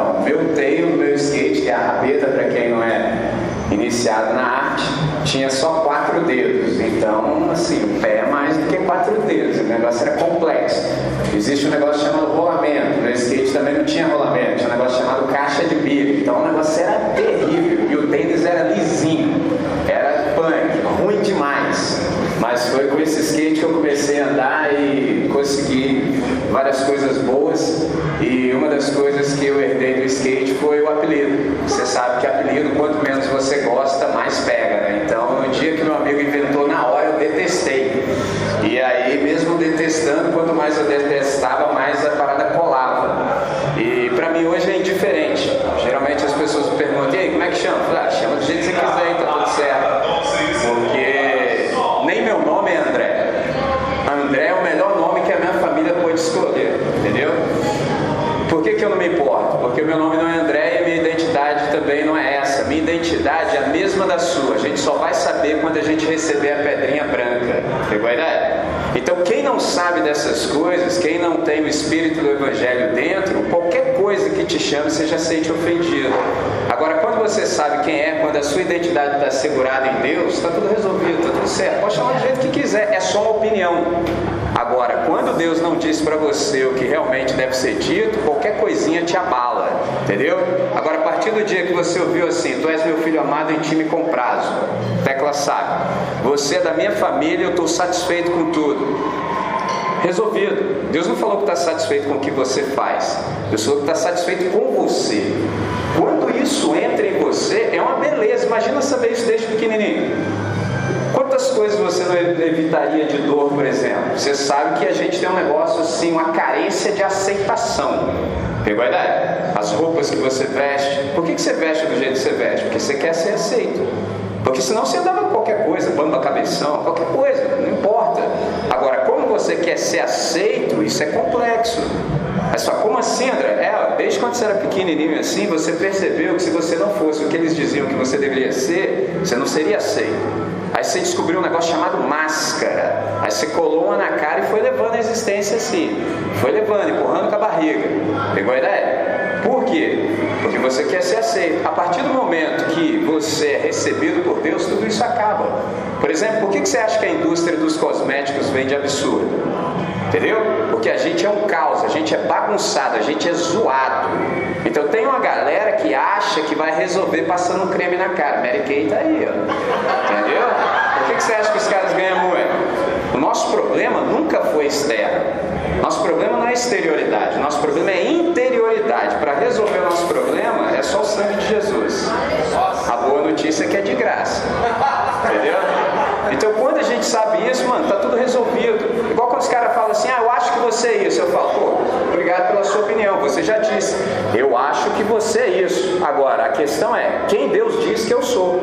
Então, meu tail, meu skate, que é a rabeta para quem não é iniciado na arte, tinha só quatro dedos. Então, assim, o pé é mais do que quatro dedos. O negócio era complexo. Existe um negócio chamado rolamento. No skate também não tinha rolamento. Tinha um negócio chamado caixa de bico. Então, o negócio era terrível. E o tênis era lisinho. Era punk, demais. Mas foi com esse skate que eu comecei a andar e consegui várias coisas boas. E uma das coisas que eu herdei do skate foi o apelido. Você sabe que apelido, quanto menos você gosta, mais pega, né? Então, no dia que meu amigo inventou, na hora eu detestei. E aí, mesmo detestando, quanto mais eu detestava, mais a parada colava. E para mim hoje é indiferente. Geralmente as pessoas me perguntam, e aí, como é que chama? Eu falo, ah, chama do jeito que você quiser, tá tudo certo. Porque nem meu nome é André. André é o melhor nome que a minha família pôde escolher, entendeu? Por que, que eu não me importo? Porque o meu nome não é André e a minha identidade também não é essa. Minha identidade é a mesma da sua. A gente só vai saber quando a gente receber a pedrinha branca. Pegou a ideia? Então, quem não sabe dessas coisas, quem não tem o espírito do Evangelho dentro, qualquer coisa que te chame, você já sente ofendido. Agora, quando você sabe quem é, quando a sua identidade está segurada em Deus, está tudo resolvido, está tudo certo. Pode chamar do jeito que quiser, é só uma opinião. Agora, quando Deus não diz para você o que realmente deve ser dito, qualquer coisinha te abala, entendeu? Agora, a partir do dia que você ouviu assim, tu és meu filho amado em time com prazo, tecla sabe, você é da minha família, eu estou satisfeito com tudo. Resolvido. Deus não falou que está satisfeito com o que você faz, Deus falou que está satisfeito com você. Quando isso entra em você, é uma beleza. Imagina saber isso desde pequenininho. Quantas coisas você não evitaria de dor, por exemplo? Você sabe que a gente tem um negócio assim, uma carência de aceitação. Pegou a ideia? As roupas que você veste. Por que, você veste do jeito que você veste? Porque você quer ser aceito. Porque senão você andava qualquer coisa, bamba cabeção, qualquer coisa, como você quer ser aceito, isso é complexo. Mas só como assim, André? É, desde quando você era pequenininho assim, você percebeu que se você não fosse o que eles diziam que você deveria ser, você não seria aceito. Aí você descobriu um negócio chamado máscara. Aí você colou uma na cara e foi levando a existência assim. Foi levando, empurrando com a barriga. Pegou a ideia? Por quê? Porque você quer ser aceito. A partir do momento que você é recebido por Deus, tudo isso acaba. Por exemplo, por que você acha que a indústria dos cosméticos vende absurdo? Entendeu? Porque a gente é um caos, a gente é bagunçado, a gente é zoado. Então tem uma galera que acha que vai resolver passando um creme na cara. Mary Kay tá aí, ó. Entendeu? Por que, você acha que os caras ganham muito? O nosso problema nunca foi externo. Nosso problema não é exterioridade, nosso problema é interioridade. Para resolver o nosso problema é só o sangue de Jesus. A boa notícia é que é de graça. Entendeu? Então quando a gente sabe isso, mano, tá tudo resolvido. Igual quando os caras falam assim, ah, eu acho que você é isso. Eu falo, pô, obrigado pela sua opinião, você já disse. Eu acho que você é isso. Agora, a questão é, quem Deus diz que eu sou?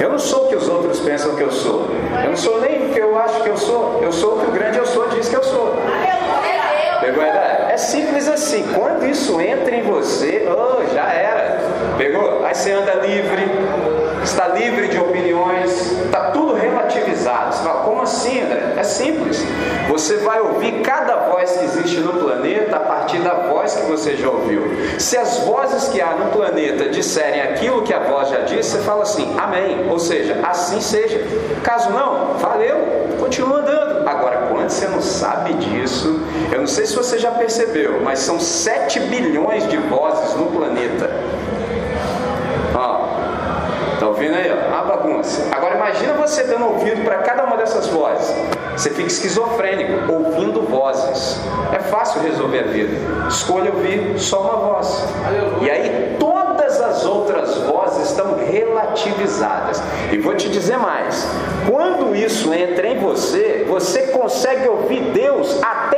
Eu não sou o que os outros pensam que eu sou. Eu não sou nem o que eu acho que eu sou. Eu sou o que o grande eu sou diz que eu sou. Pegou a ideia? É simples assim. Quando isso entra em você, oh, já era. Pegou? Aí você anda livre, está livre de opiniões, está tudo relativizado. Você fala, como assim, André? É simples. Você vai ouvir cada voz que existe no planeta a partir da voz que você já ouviu. Se as vozes que há no planeta disserem aquilo que a voz já disse, você fala assim, amém. Ou seja, assim seja. Caso não, valeu, continua andando. Agora, quando você não sabe disso, eu não sei se você já percebeu, mas são 7 bilhões de vozes no planeta. Ouvindo aí? Ó? bagunça. Agora imagina você dando ouvido para cada uma dessas vozes. Você fica esquizofrênico, ouvindo vozes. É fácil resolver a vida. Escolha ouvir só uma voz. E aí todas as outras vozes estão relativizadas. E vou te dizer mais: quando isso entra em você, você consegue ouvir Deus até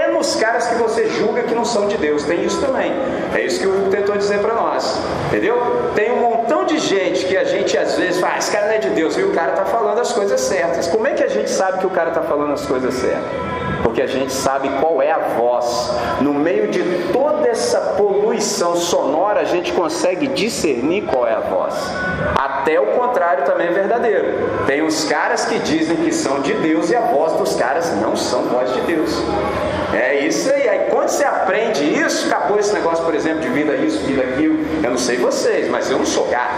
você julga que não são de Deus. Tem isso também. É isso que o tentou dizer para nós. Entendeu? Tem um montão de gente que a gente às vezes fala, ah, esse cara não é de Deus, e o cara está falando as coisas certas. Como é que a gente sabe que o cara está falando as coisas certas? porque a gente sabe qual é a voz. No meio de toda essa poluição sonora, a gente consegue discernir qual é a voz. Até o contrário também é verdadeiro. Tem os caras que dizem que são de Deus e a voz dos caras não são voz de Deus. É isso aí. Aí quando você aprende isso, acabou esse negócio, por exemplo, de vida isso, vida aquilo. Eu não sei vocês, mas eu não sou gato.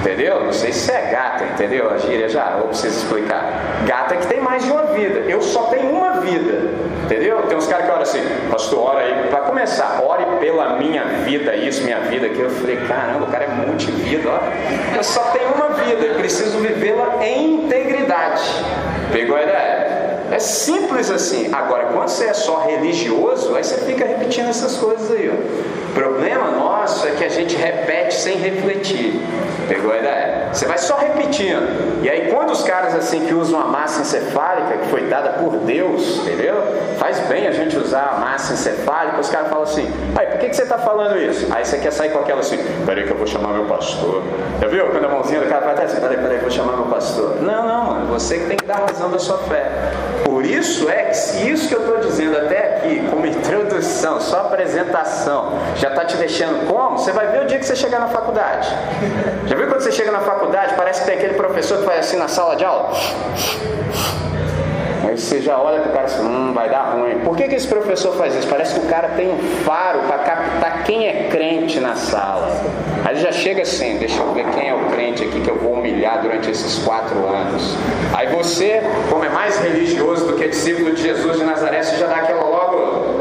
Entendeu? Não sei se é gata, entendeu? A gíria já, ou preciso explicar. Gata é que tem mais de uma vida. Eu só tenho uma vida. Entendeu? Tem uns caras que oram assim, pastor, ora aí, para começar, ore pela minha vida, isso, minha vida, aquilo. Eu falei, caramba, o cara é multivida, ó. Eu só tenho uma vida, eu preciso vivê-la em integridade. Pegou a ideia? É simples assim. Agora, quando você é só religioso, aí você fica repetindo essas coisas aí. Ó. Problema nosso é que a gente repete sem refletir. Pegou a ideia? Você vai só repetindo. E aí, quando os caras assim que usam a massa encefálica, que foi dada por Deus, entendeu? Faz bem a gente usar a massa encefálica. Os caras falam assim: aí, por que, que você está falando isso? Aí você quer sair com aquela assim: peraí, que eu vou chamar meu pastor. Já viu? Quando a mãozinha do cara vai até assim: peraí, peraí, vou chamar meu pastor. Não, não, mano. Você que tem que dar razão da sua fé. Isso é que, se isso que eu estou dizendo até aqui, como introdução, só apresentação, já está te deixando como? Você vai ver o dia que você chegar na faculdade. Já viu quando você chega na faculdade, parece que tem aquele professor que faz assim na sala de aula? Aí você já olha para o cara e assim, hum, vai dar ruim. Por que, que esse professor faz isso? Parece que o cara tem um faro para captar quem é crente na sala. Aí já chega assim, deixa eu ver quem é o crente aqui que eu vou humilhar durante esses quatro anos. Aí você, como é mais religioso do que discípulo de Jesus de Nazaré, você já dá aquela logo.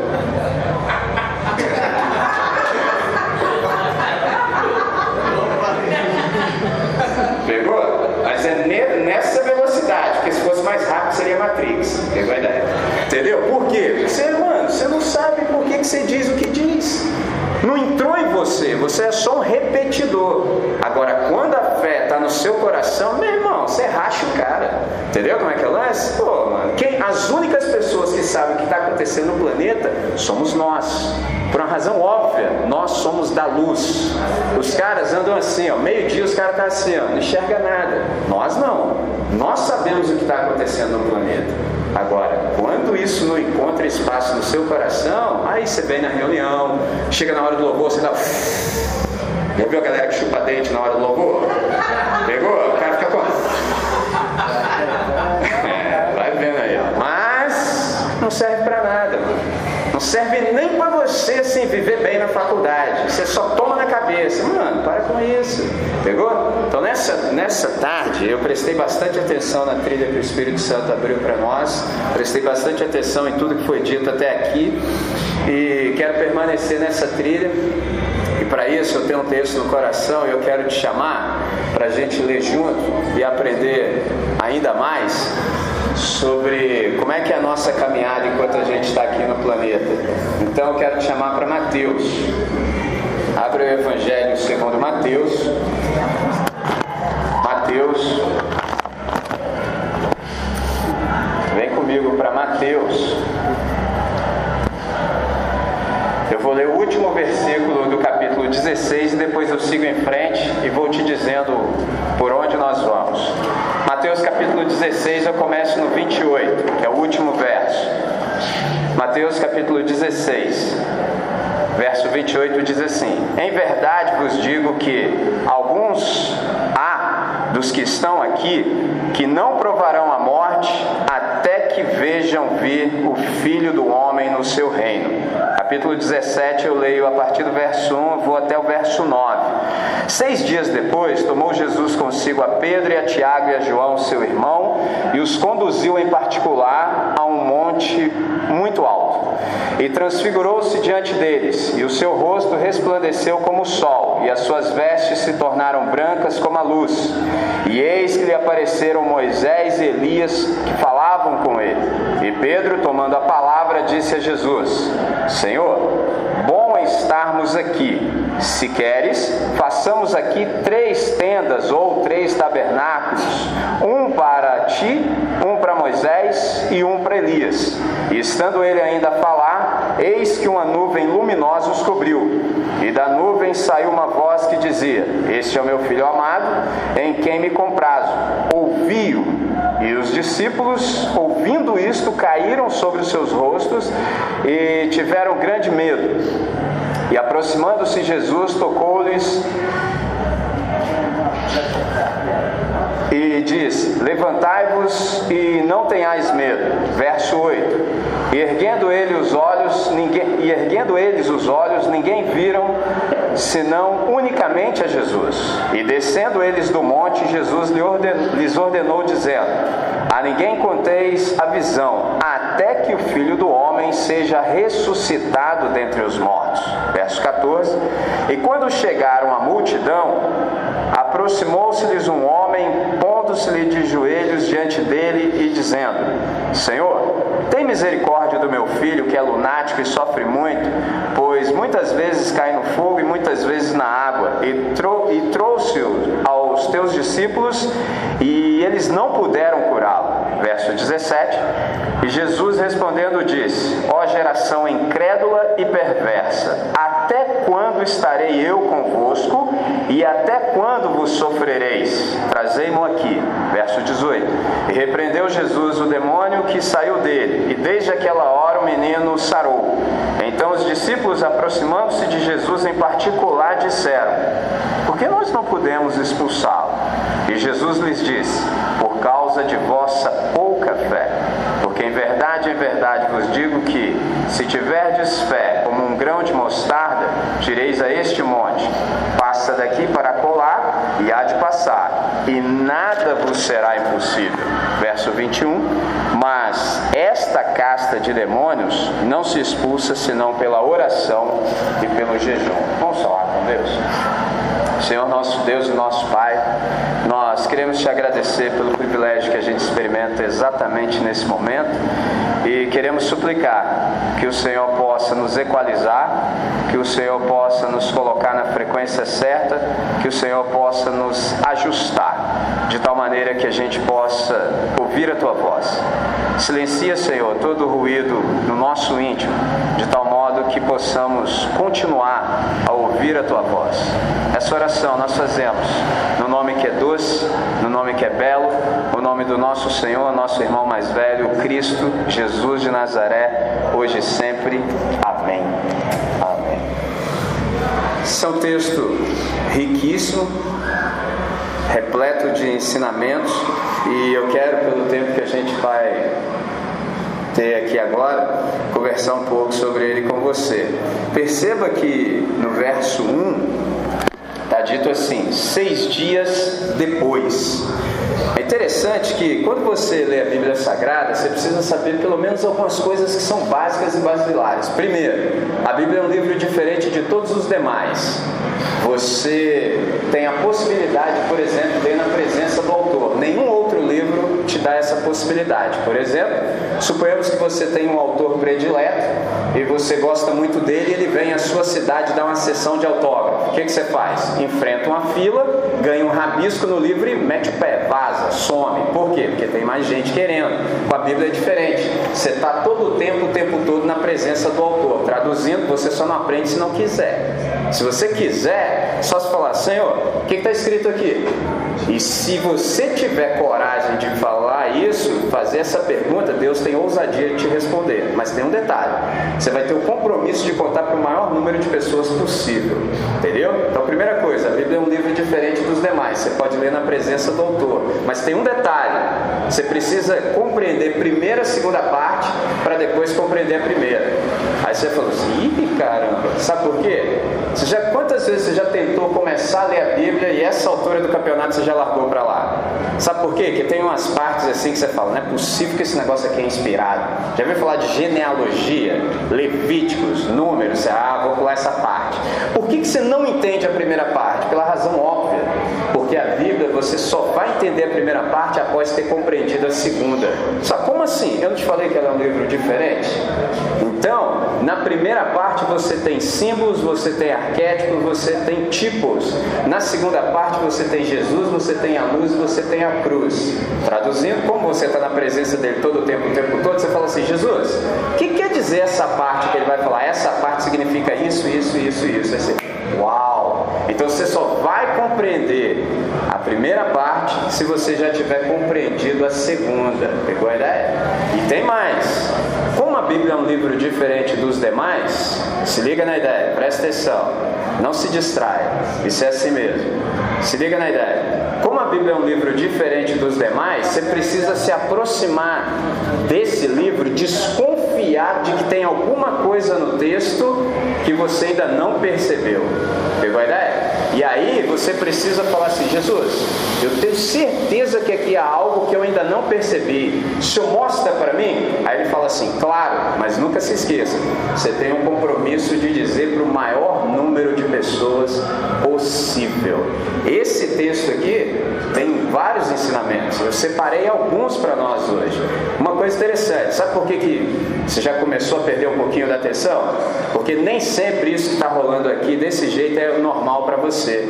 Pegou? Mas é nessa velocidade, porque se fosse mais rápido seria Matrix. Ideia? Entendeu? Por quê? Você, mano, você não sabe por que, que você diz o que diz. Não entrou em você, você é só um repetidor. Agora, quando a fé está no seu coração, meu irmão, você racha o cara. Entendeu como é que é o lance? Pô, mano, quem, as únicas pessoas que sabem o que está acontecendo no planeta somos nós. Por uma razão óbvia, nós somos da luz. Os caras andam assim, ó, meio-dia os caras estão tá assim, ó, não enxerga nada. Nós não. Nós sabemos o que está acontecendo no planeta. Agora, quando isso não encontra espaço no seu coração, aí você vem na reunião, chega na hora do louvor, você dá. Já viu a galera que chupa dente na hora do louvor? Pegou? O cara fica com. É, vai vendo aí. Mas não serve para nada, mano. Não serve nem para você assim, viver bem na faculdade. Você só toma na cabeça. Mano, para com isso. Pegou? Então nessa, nessa tarde eu prestei bastante atenção na trilha que o Espírito Santo abriu para nós. Prestei bastante atenção em tudo que foi dito até aqui. E quero permanecer nessa trilha. E para isso eu tenho um texto no coração e eu quero te chamar para a gente ler junto e aprender ainda mais sobre como é que é a nossa caminhada enquanto a gente está aqui no planeta. Então eu quero te chamar para Mateus. Abre o Evangelho segundo Mateus. Mateus. Vem comigo para Mateus. Eu vou ler o último versículo do 16 e depois eu sigo em frente e vou te dizendo por onde nós vamos. Mateus capítulo 16, eu começo no 28, que é o último verso. Mateus capítulo 16, verso 28 diz assim: Em verdade vos digo que alguns há dos que estão aqui que não provarão a morte até que vejam vir o Filho do Homem no seu reino capítulo 17, eu leio a partir do verso 1, vou até o verso 9. Seis dias depois, tomou Jesus consigo a Pedro e a Tiago e a João, seu irmão, e os conduziu em particular a um monte muito alto. E transfigurou-se diante deles, e o seu rosto resplandeceu como o sol, e as suas vestes se tornaram brancas como a luz. E eis que lhe apareceram Moisés e Elias, que falavam com ele. Pedro, tomando a palavra, disse a Jesus: Senhor, bom é estarmos aqui. Se queres, façamos aqui três tendas ou três tabernáculos: um para ti, um para Moisés e um para Elias. E estando ele ainda a falar, eis que uma nuvem luminosa os cobriu. E da nuvem saiu uma voz que dizia: Este é o meu filho amado, em quem me comprazo. Ouvi-o. E os discípulos, ouvindo isto, caíram sobre os seus rostos e tiveram grande medo. E aproximando-se Jesus, tocou-lhes e diz: Levantai-vos e não tenhais medo. Verso 8. E erguendo ele os olhos, ninguém, e erguendo eles os olhos, ninguém viram senão unicamente a Jesus. E descendo eles do monte, Jesus lhes ordenou, dizendo: A ninguém conteis a visão, até que o filho do homem seja ressuscitado dentre os mortos. Verso 14. E quando chegaram a multidão, aproximou-se-lhes um homem, pondo-se-lhe de joelhos diante dele e dizendo: Senhor, tem misericórdia do meu filho que é lunático e sofre muito, pois muitas vezes cai no fogo e muitas vezes na água. E, trou e trouxe-o aos teus discípulos e eles não puderam curá-lo. Verso 17. E Jesus respondendo disse: Ó geração incrédula e perversa, até quando estarei eu convosco e até quando vos sofrereis? Trazei-mo aqui. Verso 18. E repreendeu Jesus o demônio que saiu dele, e desde aquela hora o menino sarou. Então os discípulos, aproximando-se de Jesus em particular, disseram: Por que nós não podemos expulsá-lo? E Jesus lhes disse: Por causa de vossa pouca fé. Porque em verdade, em verdade vos digo que, se tiverdes fé como um grão de mostarda, direis a este monte: Passa daqui para colar, e há de passar, e nada vos será impossível. Verso 21. Mas esta casta de demônios não se expulsa senão pela oração e pelo jejum. Vamos falar com Deus. Senhor nosso Deus e nosso Pai, nós queremos te agradecer pelo privilégio que a gente experimenta exatamente nesse momento e queremos suplicar que o Senhor possa nos equalizar, que o Senhor possa nos colocar na frequência certa, que o Senhor possa nos ajustar, de tal maneira que a gente possa ouvir a tua voz. Silencia, Senhor, todo o ruído no nosso íntimo, de tal modo que possamos continuar a ouvir a tua voz. Essa oração nós fazemos no nome que é doce, no nome que é belo, o nome do nosso Senhor, nosso irmão mais velho, Cristo Jesus de Nazaré, hoje e sempre. Amém. Amém. Esse é um texto riquíssimo, repleto de ensinamentos, e eu quero, pelo tempo que a gente vai ter aqui agora, conversar um pouco sobre ele com você. Perceba que no verso 1 está dito assim: seis dias depois. É interessante que quando você lê a Bíblia Sagrada, você precisa saber pelo menos algumas coisas que são básicas e basilares. Primeiro, a Bíblia é um livro diferente de todos os demais. Você tem a possibilidade, por exemplo, de ler na presença do autor. Nenhum outro livro te dá essa possibilidade. Por exemplo, suponhamos que você tem um autor predileto e você gosta muito dele ele vem à sua cidade dar uma sessão de autógrafo. O que, que você faz? Enfrenta uma fila, ganha um rabisco no livro e mete o pé, vaza, some. Por quê? Porque tem mais gente querendo. Com a Bíblia é diferente. Você está todo o tempo, o tempo todo na presença do autor. Traduzindo, você só não aprende se não quiser. Se você quiser, só se falar, Senhor, o que está escrito aqui? E se você tiver coragem de falar isso, fazer essa pergunta, Deus tem ousadia de te responder. Mas tem um detalhe: você vai ter o compromisso de contar para o maior número de pessoas possível. Entendeu? Então, primeira coisa, a Bíblia é um livro diferente dos demais. Você pode ler na presença do autor. Mas tem um detalhe: você precisa compreender primeiro a segunda parte para depois compreender a primeira. Aí você falou assim: ih, caramba, sabe por quê? Você já, quantas vezes você já tentou começar a ler a Bíblia e essa altura do campeonato você já largou para lá? Sabe por quê? Que tem umas partes assim que você fala, não é possível que esse negócio aqui é inspirado. Já ouviu falar de genealogia, Levíticos, números? Você, ah, vou pular essa parte. Por que, que você não entende a primeira parte? Pela razão óbvia. Porque a Bíblia você só vai entender a primeira parte após ter compreendido a segunda. Só como assim? Eu não te falei que ela é um livro diferente? Então, na primeira parte você tem símbolos, você tem arquétipos, você tem tipos. Na segunda parte você tem Jesus, você tem a luz, você tem a cruz. Traduzindo, como você está na presença dele todo o tempo, o tempo todo, você fala assim: Jesus, o que quer dizer essa parte que ele vai falar? Essa parte significa isso, isso, isso, isso. Assim, Uau! Então você só vai compreender a primeira parte se você já tiver compreendido a segunda. Pegou a ideia? E tem mais. Como a Bíblia é um livro diferente dos demais, se liga na ideia, presta atenção. Não se distraia. Isso é assim mesmo. Se liga na ideia. Como a Bíblia é um livro diferente dos demais, você precisa se aproximar desse livro desconfiar de que tem alguma coisa no texto que você ainda não percebeu. Pegou a ideia? E aí você precisa falar assim: Jesus, eu tenho certeza que aqui há algo que eu ainda não percebi. O senhor mostra para mim? Aí ele fala assim: Claro, mas nunca se esqueça, você tem um compromisso de dizer para o maior número de pessoas possível. Esse texto aqui tem vários ensinamentos. Eu separei alguns para nós hoje. Uma coisa interessante: sabe por que, que você já começou a perder um pouquinho da atenção? Porque nem sempre isso que está rolando aqui desse jeito é normal para você você.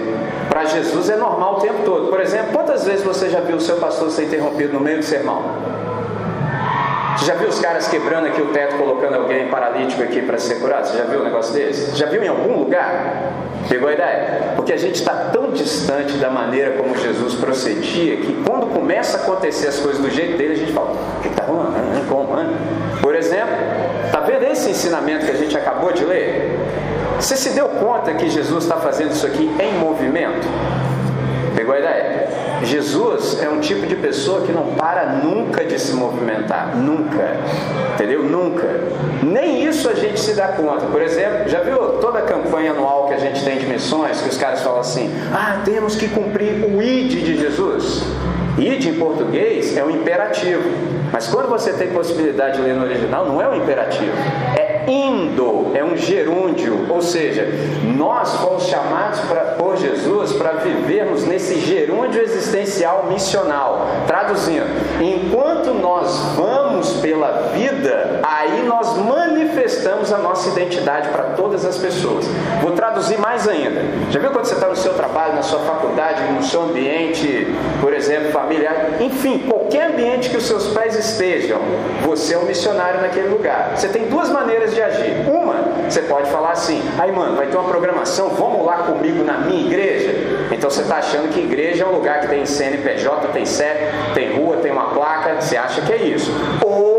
Para Jesus é normal o tempo todo. Por exemplo, quantas vezes você já viu o seu pastor ser interrompido no meio do sermão? Você já viu os caras quebrando aqui o teto, colocando alguém paralítico aqui para ser curado? Você já viu um negócio desse? Já viu em algum lugar? Pegou a ideia? Porque a gente está tão distante da maneira como Jesus procedia que quando começa a acontecer as coisas do jeito dele, a gente fala: que está rolando? Por exemplo, está vendo esse ensinamento que a gente acabou de ler? Você se deu conta que Jesus está fazendo isso aqui em movimento? Pegou a ideia? Jesus é um tipo de pessoa que não para nunca de se movimentar. Nunca. Entendeu? Nunca. Nem isso a gente se dá conta. Por exemplo, já viu toda a campanha anual que a gente tem de missões, que os caras falam assim: ah, temos que cumprir o ID de Jesus? ID em português é um imperativo. Mas quando você tem possibilidade de ler no original, não é um imperativo. É indo, é um gerúndio, ou seja, nós fomos chamados pra, por Jesus para vivermos nesse gerúndio existencial missional. Traduzindo, enquanto nós vamos pela vida, aí nós manifestamos a nossa identidade para todas as pessoas. Vou traduzir mais ainda. Já viu quando você está no seu trabalho, na sua faculdade, no seu ambiente, por exemplo, familiar, enfim, qualquer ambiente que os seus pés estejam, você é um missionário naquele lugar. Você tem duas maneiras de agir. Uma, você pode falar assim: aí, mano, vai ter uma programação, vamos lá comigo na minha igreja? Então você está achando que igreja é um lugar que tem CNPJ, tem CEP, tem rua, tem uma placa, você acha que é isso. Ou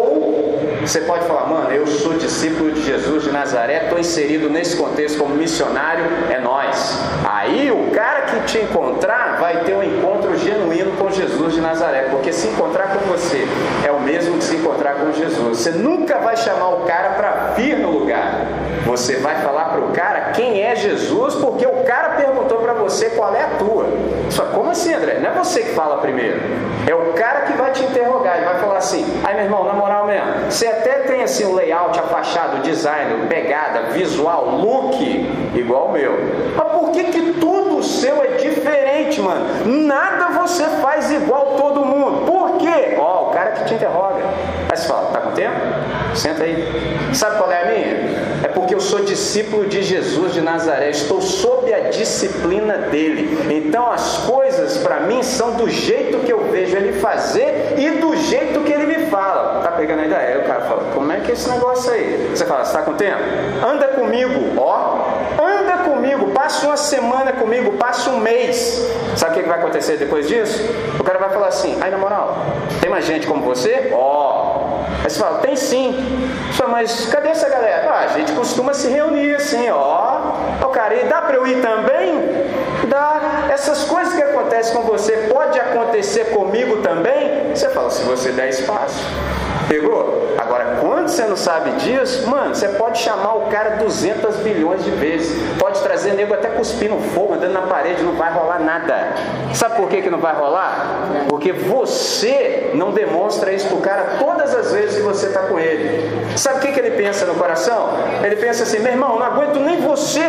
você pode falar, mano, eu sou discípulo de Jesus de Nazaré, estou inserido nesse contexto como missionário, é nós. Aí o cara que te encontrar vai ter um encontro genuíno com Jesus de Nazaré, porque se encontrar com você é o mesmo que se encontrar com Jesus. Você nunca vai chamar o cara para vir no lugar. Você vai falar para o cara quem é Jesus, porque o cara perguntou para você qual é a tua. Só como assim, André? Não é você que fala primeiro. É o cara que vai te interrogar. Ele vai falar assim: aí, meu irmão, na moral mesmo, você até tem assim o layout, a fachada, o design, pegada, visual, look igual o meu. Mas por que, que tudo seu é diferente, mano? Nada você faz igual todo mundo. Por quê? Ó, oh, o cara que te interroga. Aí você fala: tá com tempo? Senta aí. Sabe qual é a minha? É porque eu sou discípulo de Jesus de Nazaré, estou sob a disciplina dele. Então as coisas para mim são do jeito que eu vejo ele fazer e do jeito que ele me fala. Tá pegando a ideia? Aí o cara fala: Como é que é esse negócio aí? Você fala: Está com tempo? Anda comigo, ó. Anda comigo, passa uma semana comigo, passa um mês. Sabe o que vai acontecer depois disso? O cara vai falar assim: Aí na moral, tem mais gente como você? Ó. Aí você fala: Tem sim. Fala, mas cadê essa galera? Ah, a gente costuma se reunir assim, ó. Ó, cara, e dá para eu ir também? Dá. Essas coisas que acontecem com você, pode acontecer comigo também? Você fala, se você der espaço. Pegou? Agora, quando você não sabe disso, mano, você pode chamar o cara 200 bilhões de vezes. Trazer nego até cuspir no fogo, andando na parede, não vai rolar nada. Sabe por que, que não vai rolar? Porque você não demonstra isso pro cara todas as vezes que você está com ele. Sabe o que, que ele pensa no coração? Ele pensa assim, meu irmão, não aguento nem você,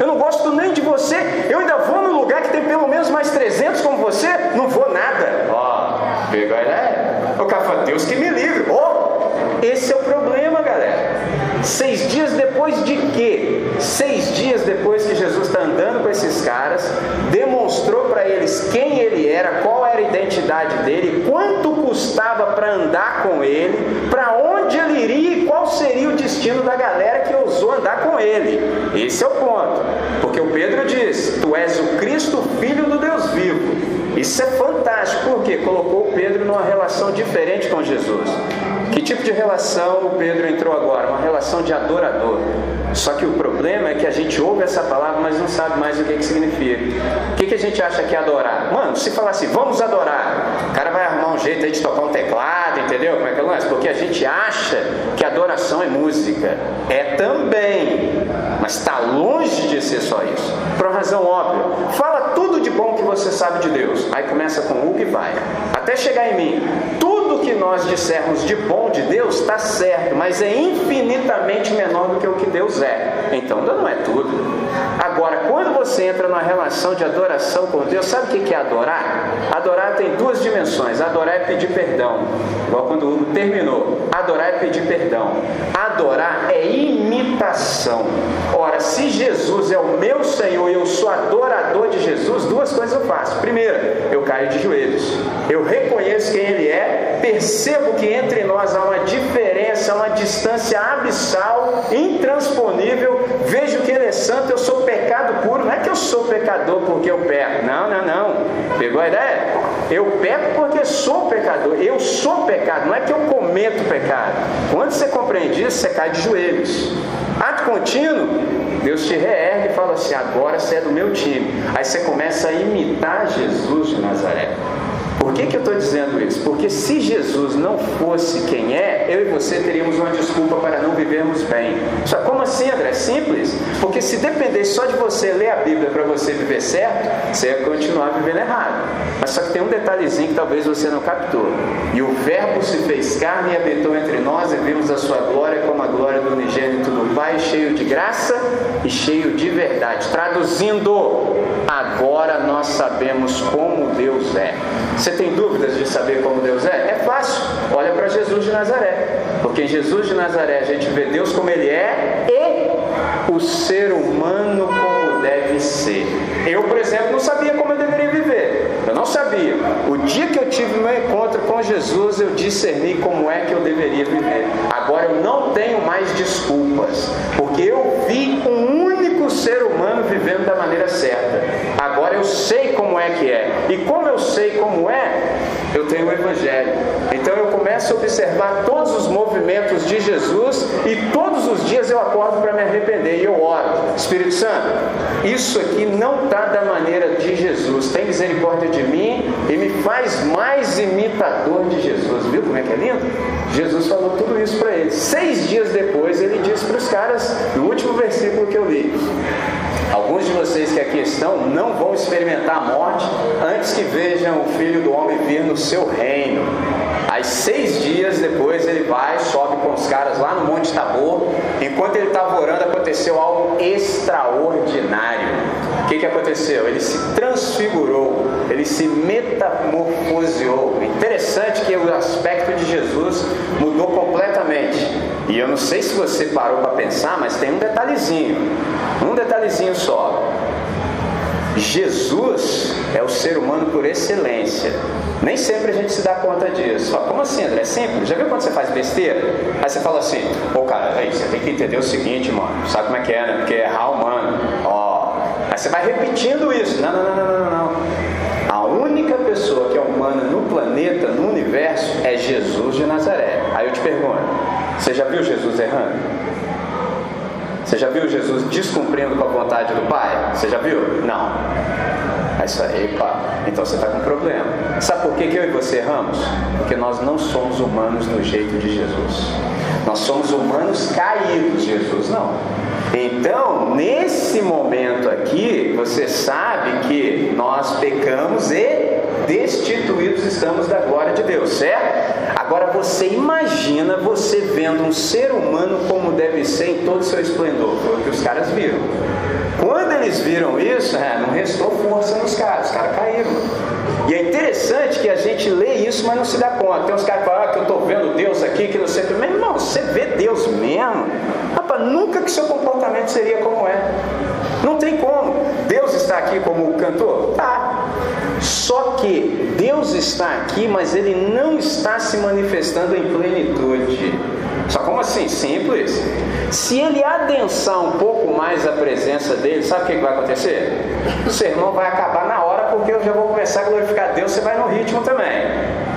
eu não gosto nem de você, eu ainda vou no lugar que tem pelo menos mais 300 como você, não vou nada. Ó, oh, pegou a ideia? O cara fala, Deus que me livre. Oh, esse é o problema, galera. Seis dias depois de quê? Seis dias depois que Jesus está andando com esses caras, demonstrou para eles quem ele era, qual era a identidade dele, quanto custava para andar com ele, para onde ele iria e qual seria o destino da galera que ousou andar com ele. Esse é o ponto. Porque o Pedro diz: Tu és o Cristo, filho do Deus vivo. Isso é fantástico, porque colocou Pedro numa relação diferente com Jesus. Que tipo de relação o Pedro entrou agora? Uma relação de adorador. Só que o problema é que a gente ouve essa palavra, mas não sabe mais o que, que significa. O que, que a gente acha que é adorar? Mano, se falar assim, vamos adorar, o cara vai arrumar um jeito aí de tocar um teclado, entendeu? Como é que é lance? Porque a gente acha que adoração é música. É também, mas está longe de ser só isso. Por uma razão óbvia. Tudo de bom que você sabe de Deus. Aí começa com o que vai. Até chegar em mim. Tudo que nós dissermos de bom de Deus está certo, mas é infinitamente menor do que o que Deus é. Então não é tudo. Agora, quando você entra numa relação de adoração com Deus, sabe o que é adorar? Adorar tem duas dimensões. Adorar é pedir perdão. Igual quando o terminou. Adorar é pedir perdão. Adorar é imitação. Ora, se Jesus é o meu Senhor e eu sou adorador de Jesus, duas coisas eu faço. Primeira, eu caio de joelhos. Eu reconheço quem Ele é, percebo que entre nós há uma diferença, uma distância abissal, intransponível. Vejo que Ele é santo, eu sou pecado puro. Não é que eu sou pecador porque eu peco. Não, não, não. Pegou a ideia? Eu peco porque sou pecador. Eu sou pecado. Não é que eu cometo pecado. Quando você compreende isso, você cai de joelhos. Ato contínuo, Deus te reergue e fala assim: agora você é do meu time. Aí você começa a imitar Jesus de Nazaré. Por que, que eu estou dizendo isso? Porque se Jesus não fosse quem é, eu e você teríamos uma desculpa para não vivermos bem. Só como assim, André? Simples. Porque se dependesse só de você ler a Bíblia para você viver certo, você ia continuar vivendo errado. Mas só que tem um detalhezinho que talvez você não captou. E o Verbo se fez carne e habitou entre nós e vimos a sua glória como a glória do unigênito do Pai, cheio de graça e cheio de verdade. Traduzindo, agora nós sabemos como Deus é. Você tem dúvidas de saber como Deus é? É fácil. Olha para Jesus de Nazaré. Porque em Jesus de Nazaré a gente vê Deus como Ele é e o ser humano como deve ser. Eu, por exemplo, não sabia como eu deveria viver. Eu não sabia. O dia que eu tive meu encontro com Jesus, eu discerni como é que eu deveria viver. Agora eu não tenho mais desculpas. Porque eu vi um único ser humano vivendo da maneira certa. Agora eu sei como é que é. E como eu sei como é, eu tenho o Evangelho. Então eu começo a observar todos os movimentos de Jesus e todos os dias eu acordo para me arrepender e eu oro. Espírito Santo, isso aqui não está da maneira de Jesus. Tem misericórdia de mim e me faz mais imitador de Jesus. Viu como é que é lindo? Jesus falou tudo isso para eles. Seis dias depois ele disse para os caras, no último versículo que eu li. Alguns de vocês que aqui estão não vão experimentar a morte antes que vejam o Filho do Homem vir no seu reino. Aí seis dias depois ele vai, sobe com os caras lá no Monte Tabor. Enquanto ele estava orando, aconteceu algo extraordinário. O que, que aconteceu? Ele se transfigurou, ele se metamorfoseou. Interessante que o aspecto de Jesus mudou completamente. E eu não sei se você parou para pensar, mas tem um detalhezinho. Um detalhezinho só. Jesus é o ser humano por excelência. Nem sempre a gente se dá conta disso. Fala, como assim, André? É simples. Já viu quando você faz besteira? Aí você fala assim, ô cara, aí, você tem que entender o seguinte, mano. Sabe como é que é, né? Porque é errar humano. Ó. Aí você vai repetindo isso. Não, não, não, não, não, não. A única pessoa que é humana no planeta, no universo, é Jesus de Nazaré. Aí eu te pergunto, você já viu Jesus errando? Você já viu Jesus descumprindo com a vontade do Pai? Você já viu? Não. Aí você fala, epa, então você está com problema. Sabe por que, que eu e você erramos? Porque nós não somos humanos no jeito de Jesus. Nós somos humanos caídos, Jesus não. Então, nesse momento aqui, você sabe que nós pecamos e destituídos estamos da glória de Deus, certo? Agora você imagina você vendo um ser humano como deve ser em todo o seu esplendor. Foi o que os caras viram. Quando eles viram isso, é, não restou força nos caras, os caras caíram. E é interessante que a gente lê isso, mas não se dá conta. Tem uns caras que falam ah, que eu estou vendo Deus aqui, que não sei o que. Mas, irmão, você vê Deus mesmo? Rapaz, nunca que seu comportamento seria como é. Não tem como. Deus está aqui como cantor? Tá. Só que Deus está aqui, mas Ele não está se manifestando em plenitude. Só como assim? Simples. Se ele adensar um pouco mais a presença dele, sabe o que vai acontecer? O sermão vai acabar na hora, porque eu já vou começar a glorificar Deus, você vai no ritmo também.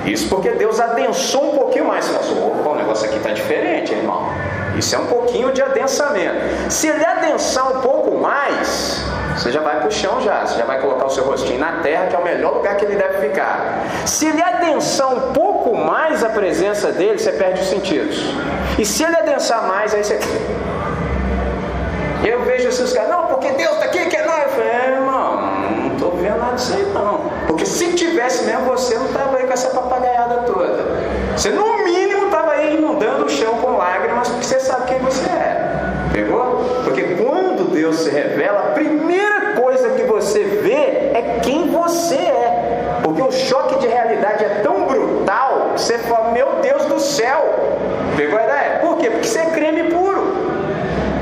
Isso porque Deus adensou um pouquinho mais. Você fala, opa, o negócio aqui está diferente, irmão. Isso é um pouquinho de adensamento. Se ele adensar um pouco mais, você já vai para o chão já, você já vai colocar o seu rostinho na terra, que é o melhor lugar que ele deve ficar. Se ele adensar um pouco mais a presença dele, você perde os sentidos. E se ele adensar mais, aí você. Eu vejo esses caras, não, porque Deus está aqui, que é nós. Eu falei, é, irmão, não estou vendo nada disso aí não. Porque se tivesse mesmo, você não estava aí com essa papagaiada toda. Você no mínimo estava aí inundando o chão com lágrimas, porque você sabe quem você é. Pegou? Porque quando Deus se revela, a primeira coisa que você vê é quem você é. Porque o choque de realidade é tão brutal que você fala, meu Deus do céu. Pegou a ideia? Por quê? Porque você é creme puro.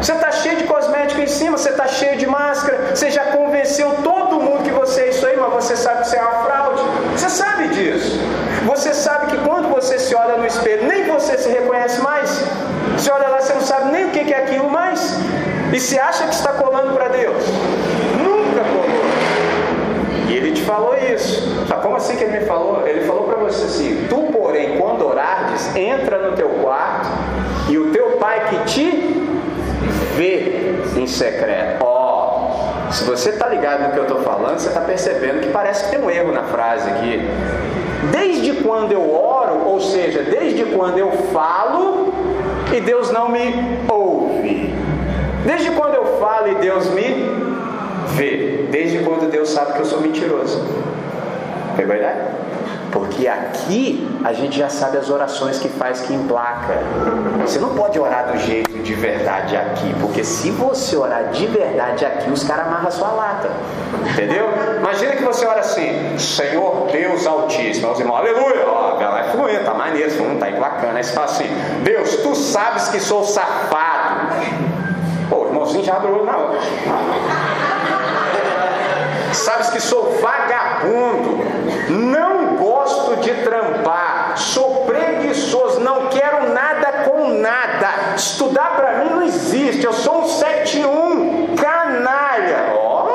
Você está cheio de cosmético em cima, você está cheio de máscara, você já convenceu todo mundo que você é isso aí, mas você sabe que você é uma fraude. Você sabe disso. Você sabe que quando você se olha no espelho, nem você se reconhece mais. Você olha lá, você não sabe nem o que é aquilo mais. E se acha que está colando para Deus. Nunca colou. E ele te falou isso. Sabe como assim que ele me falou? Ele falou para você assim: Tu, porém, quando orares, entra no teu quarto e o teu pai que te vê em secreto. Ó, oh, se você está ligado no que eu estou falando, você está percebendo que parece que tem um erro na frase aqui. Desde quando eu oro, ou seja, desde quando eu falo e Deus não me ouve. Desde quando eu falo e Deus me vê. Desde quando Deus sabe que eu sou mentiroso. A ideia? Porque aqui a gente já sabe as orações que faz que emplaca. Você não pode orar do jeito de verdade aqui, porque se você orar de verdade aqui, os caras amarram a sua lata. Entendeu? Imagina que você ora assim, Senhor Deus Altíssimo. Os irmãos, aleluia, ó, vai fluindo, tá maneiro, não tá emplacando. Aí você fala assim, Deus, tu sabes que sou safado. Pô, o irmãozinho já abriu na hora. Sabes que sou vagabundo, não gosto de trampar, sou preguiçoso, não quero nada com nada. Estudar para mim não existe, eu sou um 71, canalha. Ó,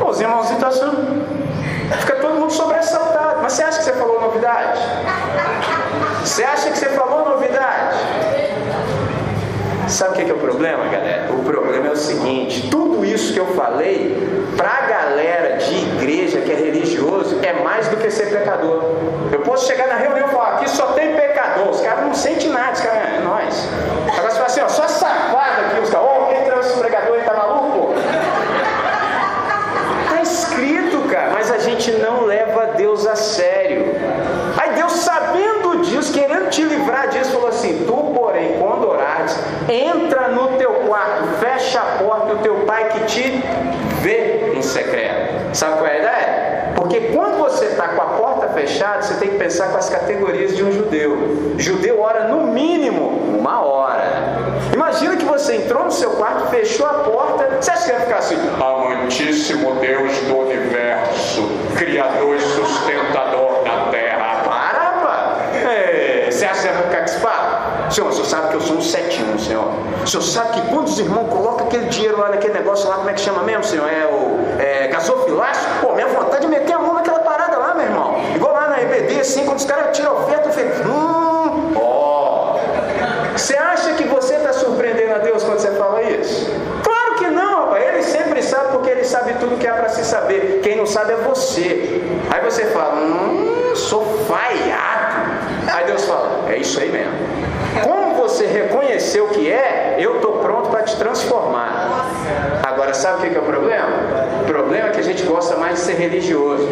oh, os irmãozinhos estão. Fica todo mundo sobressaltado. Mas você acha que você falou novidade? Você acha que você falou novidade? Sabe o que é o problema, galera? O problema é o seguinte: tudo isso que eu falei, para a galera de igreja que é religioso, é mais do que ser pecador. Eu posso chegar na reunião e falar: aqui só tem pecador. Os caras não sentem nada, os caras, é nós. Agora você fala assim: ó, só safado aqui, os caras, oh, quem trouxe esse pregador, ele tá maluco? Tá escrito, cara, mas a gente não leva Deus a sério. Te livrar disso, falou assim: tu, porém, quando orares, entra no teu quarto, fecha a porta e o teu pai que te vê em secreto. Sabe qual é a ideia? Porque quando você está com a porta fechada, você tem que pensar com as categorias de um judeu. Judeu ora no mínimo uma hora. Imagina que você entrou no seu quarto, fechou a porta, você acha que vai ficar assim? Amantíssimo Deus do universo, Criador e sustentador Senhor, o senhor sabe que eu sou um setinho, Senhor. O senhor sabe que quando os irmãos colocam aquele dinheiro lá naquele negócio lá, como é que chama mesmo, Senhor? É o é, gasofilácio? Pô, minha vontade tá de meter a mão naquela parada lá, meu irmão. Igual lá na EBD, assim, quando os caras tiram a oferta, eu fico, hum, ó. Oh. Você acha que você está surpreendendo a Deus quando você fala isso? Claro que não, rapaz. Ele sempre sabe porque ele sabe tudo que há para se saber. Quem não sabe é você. Aí você fala, hum, sou falhado. Aí Deus fala, é isso aí mesmo. Como você reconhecer o que é, eu estou pronto para te transformar. Agora, sabe o que é o problema? O problema é que a gente gosta mais de ser religioso.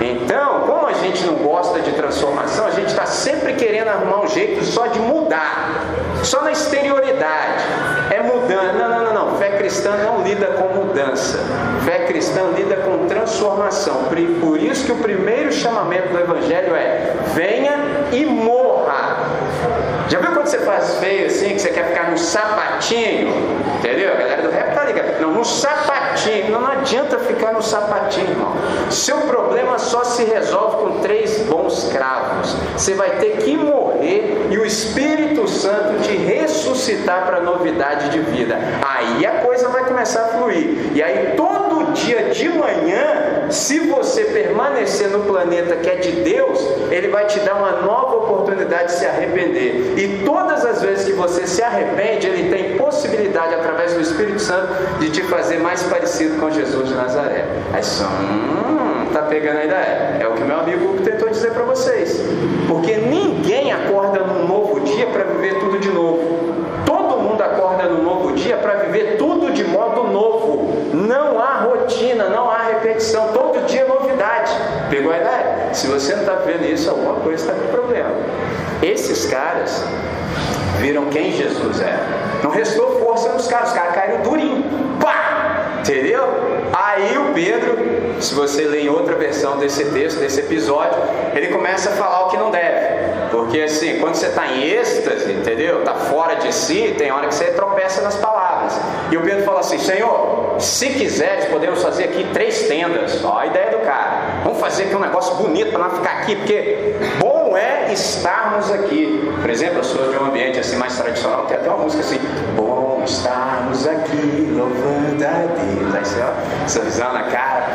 Então, como a gente não gosta de transformação, a gente está sempre querendo arrumar um jeito só de mudar, só na exterioridade. É mudando. Não, não, não, não. Fé cristã não lida com mudança. Fé cristã lida com transformação. Por isso que o primeiro chamamento do Evangelho é: venha e morra. Já viu quando você faz feio assim, que você quer ficar no sapatinho? Entendeu? A galera do rap tá ligada. Não, no sapatinho. Não, não adianta ficar no sapatinho, irmão. Seu problema só se resolve com três bons cravos. Você vai ter que morrer e o Espírito Santo te ressuscitar para novidade de vida. Aí a coisa vai começar a fluir. E aí todo dia de manhã, se você permanecer no planeta que é de Deus, ele vai te dar uma nova oportunidade de se arrepender. E todas as vezes que você se arrepende, ele tem possibilidade através do Espírito Santo de te fazer mais parecido com Jesus de Nazaré. Aí só, hum, tá pegando a ideia? É o que meu amigo tentou dizer para vocês. Porque ninguém acorda num novo dia para viver tudo de novo. Todo mundo acorda num novo dia para viver tudo de modo novo. Não há rotina, não há repetição. Todo Se você não está vendo isso, alguma coisa está com problema. Esses caras viram quem Jesus é. Não restou força nos caras, os caras caíram durinho. Pá! Entendeu? Aí o Pedro, se você ler em outra versão desse texto, desse episódio, ele começa a falar o que não deve. Porque assim, quando você está em êxtase, entendeu? Está fora de si, tem hora que você tropeça nas palavras. E o Pedro fala assim: Senhor, se quiseres, podemos fazer aqui três tendas. Ó, a ideia do cara. Vamos fazer aqui um negócio bonito para não ficar aqui, porque bom é estarmos aqui. Por exemplo, eu sou de um ambiente assim mais tradicional, tem até uma música assim: Bom estarmos aqui, louvando a Deus. Aí você, ó, sorrisão na cara,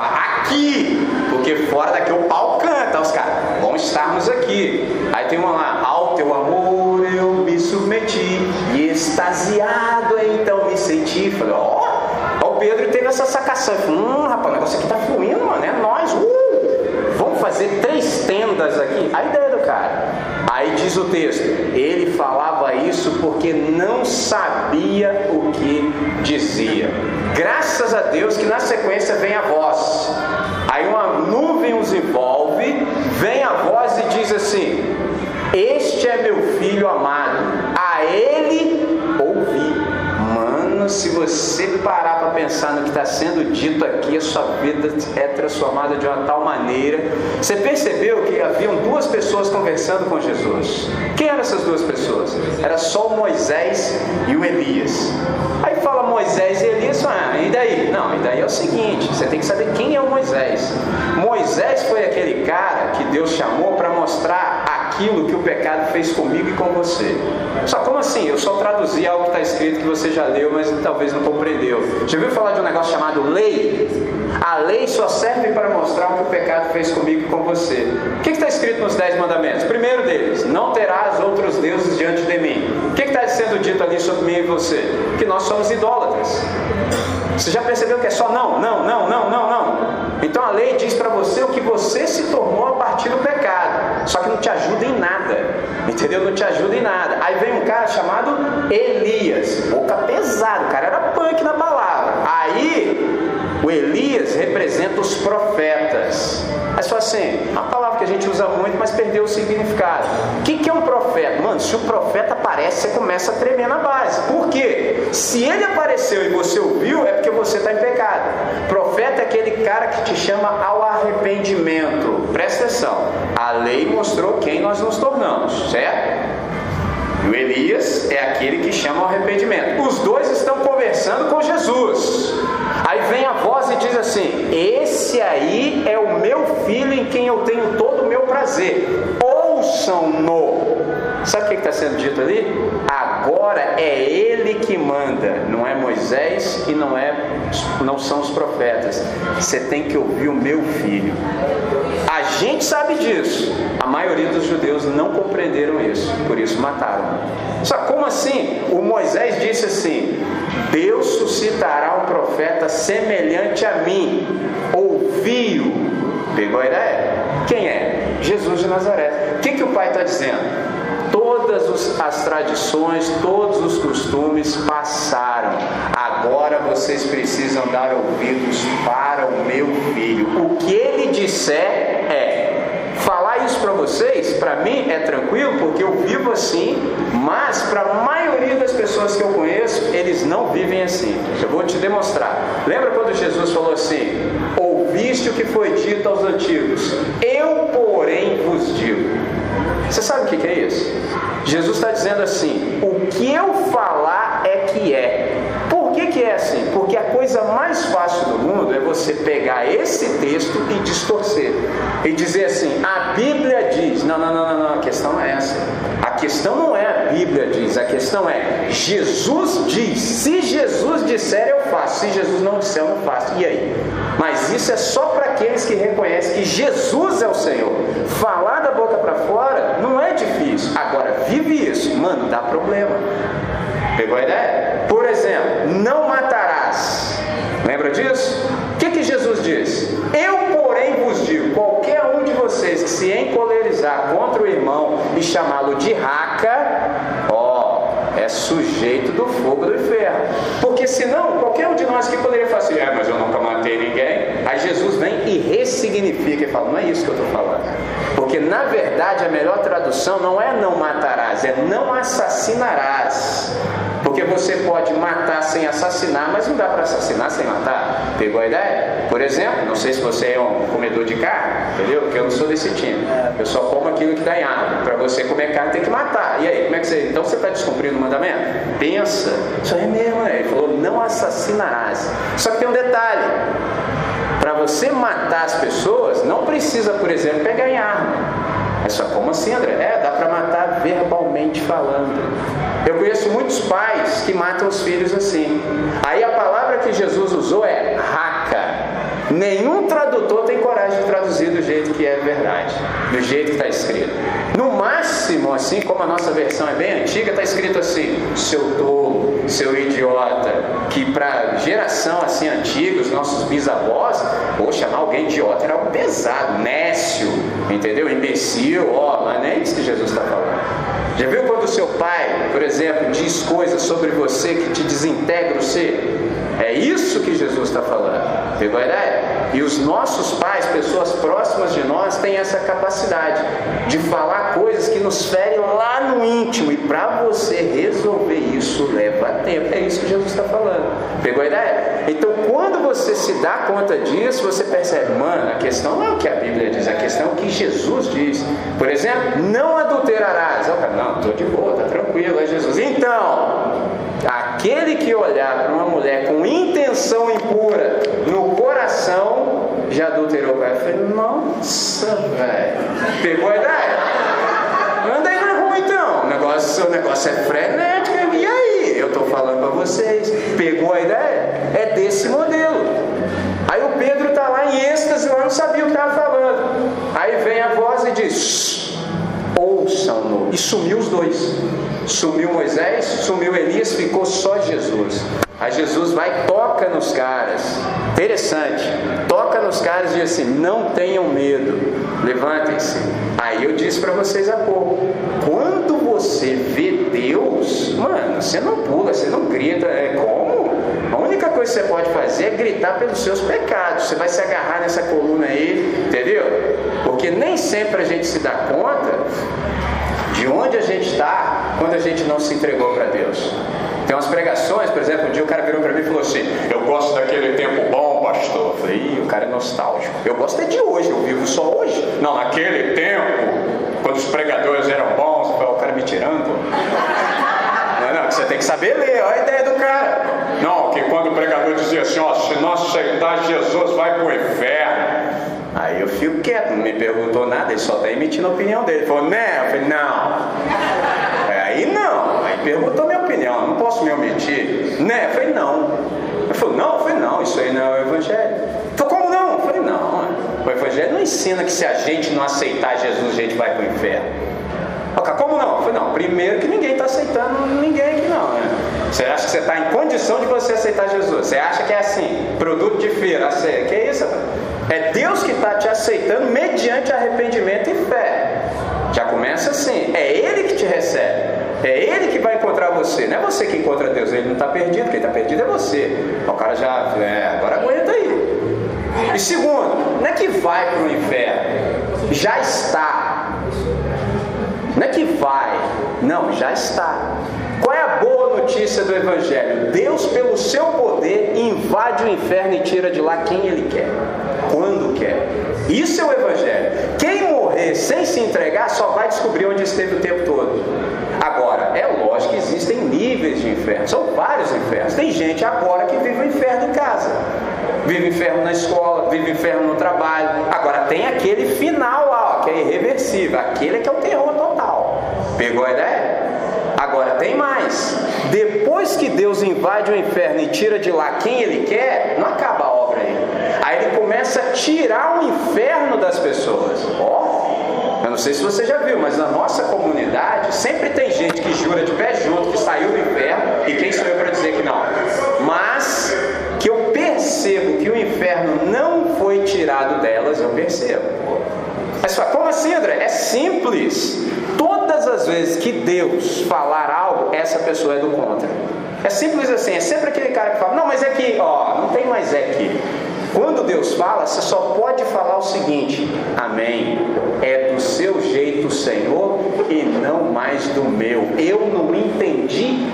aqui, porque fora daqui o pau canta, os caras, bom estarmos aqui. Aí tem uma lá, ao teu amor eu me submeti, e extasiado então me senti. Falei, ó, o Pedro teve essa sacação. Falei, hum, rapaz, o negócio aqui tá fluindo, mano, é nós, uh! Vamos fazer três tendas aqui. A ideia do cara. Aí diz o texto: ele falava isso porque não sabia o que dizia. Graças a Deus que na sequência vem a voz. Aí uma nuvem os envolve, vem a voz e diz assim: Este é meu filho amado, a ele se você parar para pensar no que está sendo dito aqui, a sua vida é transformada de uma tal maneira. Você percebeu que haviam duas pessoas conversando com Jesus. Quem eram essas duas pessoas? Era só o Moisés e o Elias. Aí fala Moisés e Elias, ah, e daí? Não, e daí é o seguinte: você tem que saber quem é o Moisés. Moisés foi aquele cara que Deus chamou para mostrar aquilo que o pecado fez comigo e com você. Só como assim? Eu só traduzi algo que está escrito que você já leu, mas talvez não compreendeu. Já ouviu falar de um negócio chamado lei? A lei só serve para mostrar o que o pecado fez comigo e com você. O que está escrito nos Dez Mandamentos? primeiro deles, não terás outros deuses diante de mim. O que está sendo dito ali sobre mim e você? Que nós somos idólatras. Você já percebeu que é só não, não, não, não, não, não? Então a lei diz para você o que você se tornou a partir do pecado. Só que não te ajuda em nada. Entendeu? Não te ajuda em nada. Aí vem um cara chamado Elias. Boca pesada, o cara era punk na palavra. Aí o Elias representa os profetas. Você fala assim, uma palavra que a gente usa muito, mas perdeu o significado. O que, que é um profeta? Mano, se o profeta aparece, você começa a tremer na base. Por quê? Se ele apareceu e você ouviu, é porque você está em pecado. Profeta é aquele cara que te chama ao arrependimento. Presta atenção. A lei mostrou quem nós nos tornamos, certo? E o Elias é aquele que chama ao arrependimento. Os dois estão conversando com Jesus. Aí vem a voz e diz assim: Esse aí é o meu filho em quem eu tenho todo o meu prazer. Ouçam-no. Sabe o que está sendo dito ali? Agora é ele que manda, não é Moisés e não é, não são os profetas. Você tem que ouvir o meu filho. A gente sabe disso. A maioria dos judeus não compreenderam isso, por isso mataram. Só como assim? O Moisés disse assim: Deus suscitará um profeta semelhante a mim. Ouviu. Pegou a ideia? Quem é? Jesus de Nazaré. O que, que o pai está dizendo? Todas as tradições, todos os costumes passaram. Agora vocês precisam dar ouvidos para o meu filho. O que ele disser é: falar isso para vocês, para mim é tranquilo, porque eu vivo assim, mas para a maioria das pessoas que eu conheço, eles não vivem assim. Eu vou te demonstrar. Lembra quando Jesus falou assim: Ouviste o que foi dito aos antigos, eu, porém, vos digo. Você sabe o que é isso? Jesus está dizendo assim: o que eu falar é que é. Por que, que é assim? Porque a coisa mais fácil do mundo é você pegar esse texto e distorcer. E dizer assim: a Bíblia diz. Não, não, não, não, não. a questão não é essa. A questão não é a Bíblia diz, a questão é Jesus diz. Se Jesus disser, eu faço. Se Jesus não disser, eu não faço. E aí? Mas isso é só para aqueles que reconhecem que Jesus é o Senhor. Falar da boca para fora não é difícil. Agora, vive isso, mano, dá problema. Pegou a ideia? Por exemplo, não matarás. Lembra disso? O que, que Jesus diz? Eu, porém, vos digo: qualquer um de vocês que se encolerizar contra o irmão e chamá-lo de raca, é sujeito do fogo do inferno. Porque senão, qualquer um de nós que poderia falar assim, é, mas eu nunca matei ninguém. Aí Jesus vem e ressignifica e fala, não é isso que eu estou falando. Porque na verdade a melhor tradução não é não matarás, é não assassinarás. Porque você pode matar sem assassinar, mas não dá para assassinar sem matar. Pegou a ideia? Por exemplo, não sei se você é um comedor de carne, entendeu? Porque eu não sou desse time. Eu só como aquilo que dá em árvore. Para você comer carne tem que matar. E aí, como é que você. Então você está descumprindo o mandamento? Pensa. Isso aí mesmo, né? Ele falou: não assassinarás. Só que tem um detalhe. Para você matar as pessoas, não precisa, por exemplo, pegar em arma. É só como assim, André? É, dá para matar verbalmente falando. Eu conheço muitos pais que matam os filhos assim. Aí a palavra que Jesus usou é raca. Nenhum tradutor tem coragem de traduzir do jeito que é verdade, do jeito que está escrito. No máximo, assim como a nossa versão é bem antiga, está escrito assim: seu tolo, seu idiota. Que para geração assim antiga, os nossos bisavós, ou chamar alguém idiota era algo pesado, nécio, entendeu? Imbecil, ó, mas nem isso que Jesus está falando. Já viu quando o seu pai, por exemplo, diz coisas sobre você que te desintegra o ser? É isso que Jesus está falando. Pegou a ideia? E os nossos pais, pessoas próximas de nós, têm essa capacidade de falar coisas que nos ferem lá no íntimo. E para você resolver isso leva tempo. É isso que Jesus está falando. Pegou a ideia? Então, quando você se dá conta disso, você percebe, mano, a questão não é o que a Bíblia diz, a questão é o que Jesus diz. Por exemplo, não adulterarás. Não, estou de boa, está tranquilo, é Jesus. Então, aquele que olhar para uma mulher com intenção impura no coração, já adulterou com ela. Eu falei, nossa, velho. Pegou a ideia? Anda aí na rua então. O negócio, o negócio é frenético. E aí? Eu estou falando para vocês. Pegou a ideia? É desse modelo. Aí o Pedro está lá em êxtase, lá não sabia o que estava falando. Aí vem a voz e diz: ouçam-no. E sumiu os dois. Sumiu Moisés, sumiu Elias, ficou só Jesus. Aí Jesus vai toca nos caras. Interessante. Toca nos caras e diz assim: não tenham medo, levantem-se. Aí eu disse para vocês há pouco: quando você vê Deus, mano, você não pula, você não grita. É como? A única coisa que você pode fazer é gritar pelos seus pecados. Você vai se agarrar nessa coluna aí, entendeu? Porque nem sempre a gente se dá conta onde a gente está quando a gente não se entregou para Deus. Tem umas pregações, por exemplo, um dia o cara virou para mim e falou assim: Eu gosto daquele tempo bom, pastor. Eu falei: Ih, o cara é nostálgico. Eu gosto é de hoje, eu vivo só hoje. Não, naquele tempo, quando os pregadores eram bons, o cara me tirando. Não, não, você tem que saber ler, olha a ideia do cara. Não, que quando o pregador dizia assim: Ó, se não aceitar Jesus, vai para o inferno. Aí eu fico quieto, não me perguntou nada, ele só está emitindo a opinião dele. Ele falou, né? Eu falei, não. Aí não. Aí perguntou minha opinião, não posso me omitir. Né? Eu falei, não. Ele falou, não? Eu falei, não, isso aí não é o Evangelho. Falou, como não? Eu falei, não. O Evangelho não ensina que se a gente não aceitar Jesus, a gente vai para o inferno. Como não? Eu falei, não, primeiro que ninguém está aceitando ninguém aqui não, né? Você acha que você está em condição de você aceitar Jesus? Você acha que é assim, produto de feira, que é isso? É Deus que está te aceitando mediante arrependimento e fé. Já começa assim, é Ele que te recebe. Encontrar você. Não é você que encontra Deus, ele não está perdido, quem está perdido é você. O cara já, é, agora aguenta aí. E segundo, não é que vai para o inferno, já está. Não é que vai, não, já está. Qual é a boa notícia do Evangelho? Deus, pelo seu poder, invade o inferno e tira de lá quem Ele quer, quando quer. Isso é o Evangelho. Quem morrer sem se entregar só vai descobrir onde esteve o tempo todo. Agora, é lógico que existem níveis de inferno, são vários infernos. Tem gente agora que vive o inferno em casa, vive o inferno na escola, vive o inferno no trabalho. Agora, tem aquele final lá, ó, que é irreversível, aquele que é o terror total. Pegou a ideia? Agora tem mais. Depois que Deus invade o inferno e tira de lá quem ele quer, não acaba a obra aí. Aí ele começa a tirar o inferno das pessoas. Ó, não sei se você já viu, mas na nossa comunidade sempre tem gente que jura de pé junto que saiu do inferno, e quem sou eu para dizer que não? Mas que eu percebo que o inferno não foi tirado delas, eu percebo. Mas fala, como assim, André? É simples. Todas as vezes que Deus falar algo, essa pessoa é do contra. É simples assim, é sempre aquele cara que fala, não, mas é que, ó, não tem mais é que. Quando Deus fala, você só pode falar o seguinte: Amém. É do seu jeito, Senhor, e não mais do meu. Eu não entendi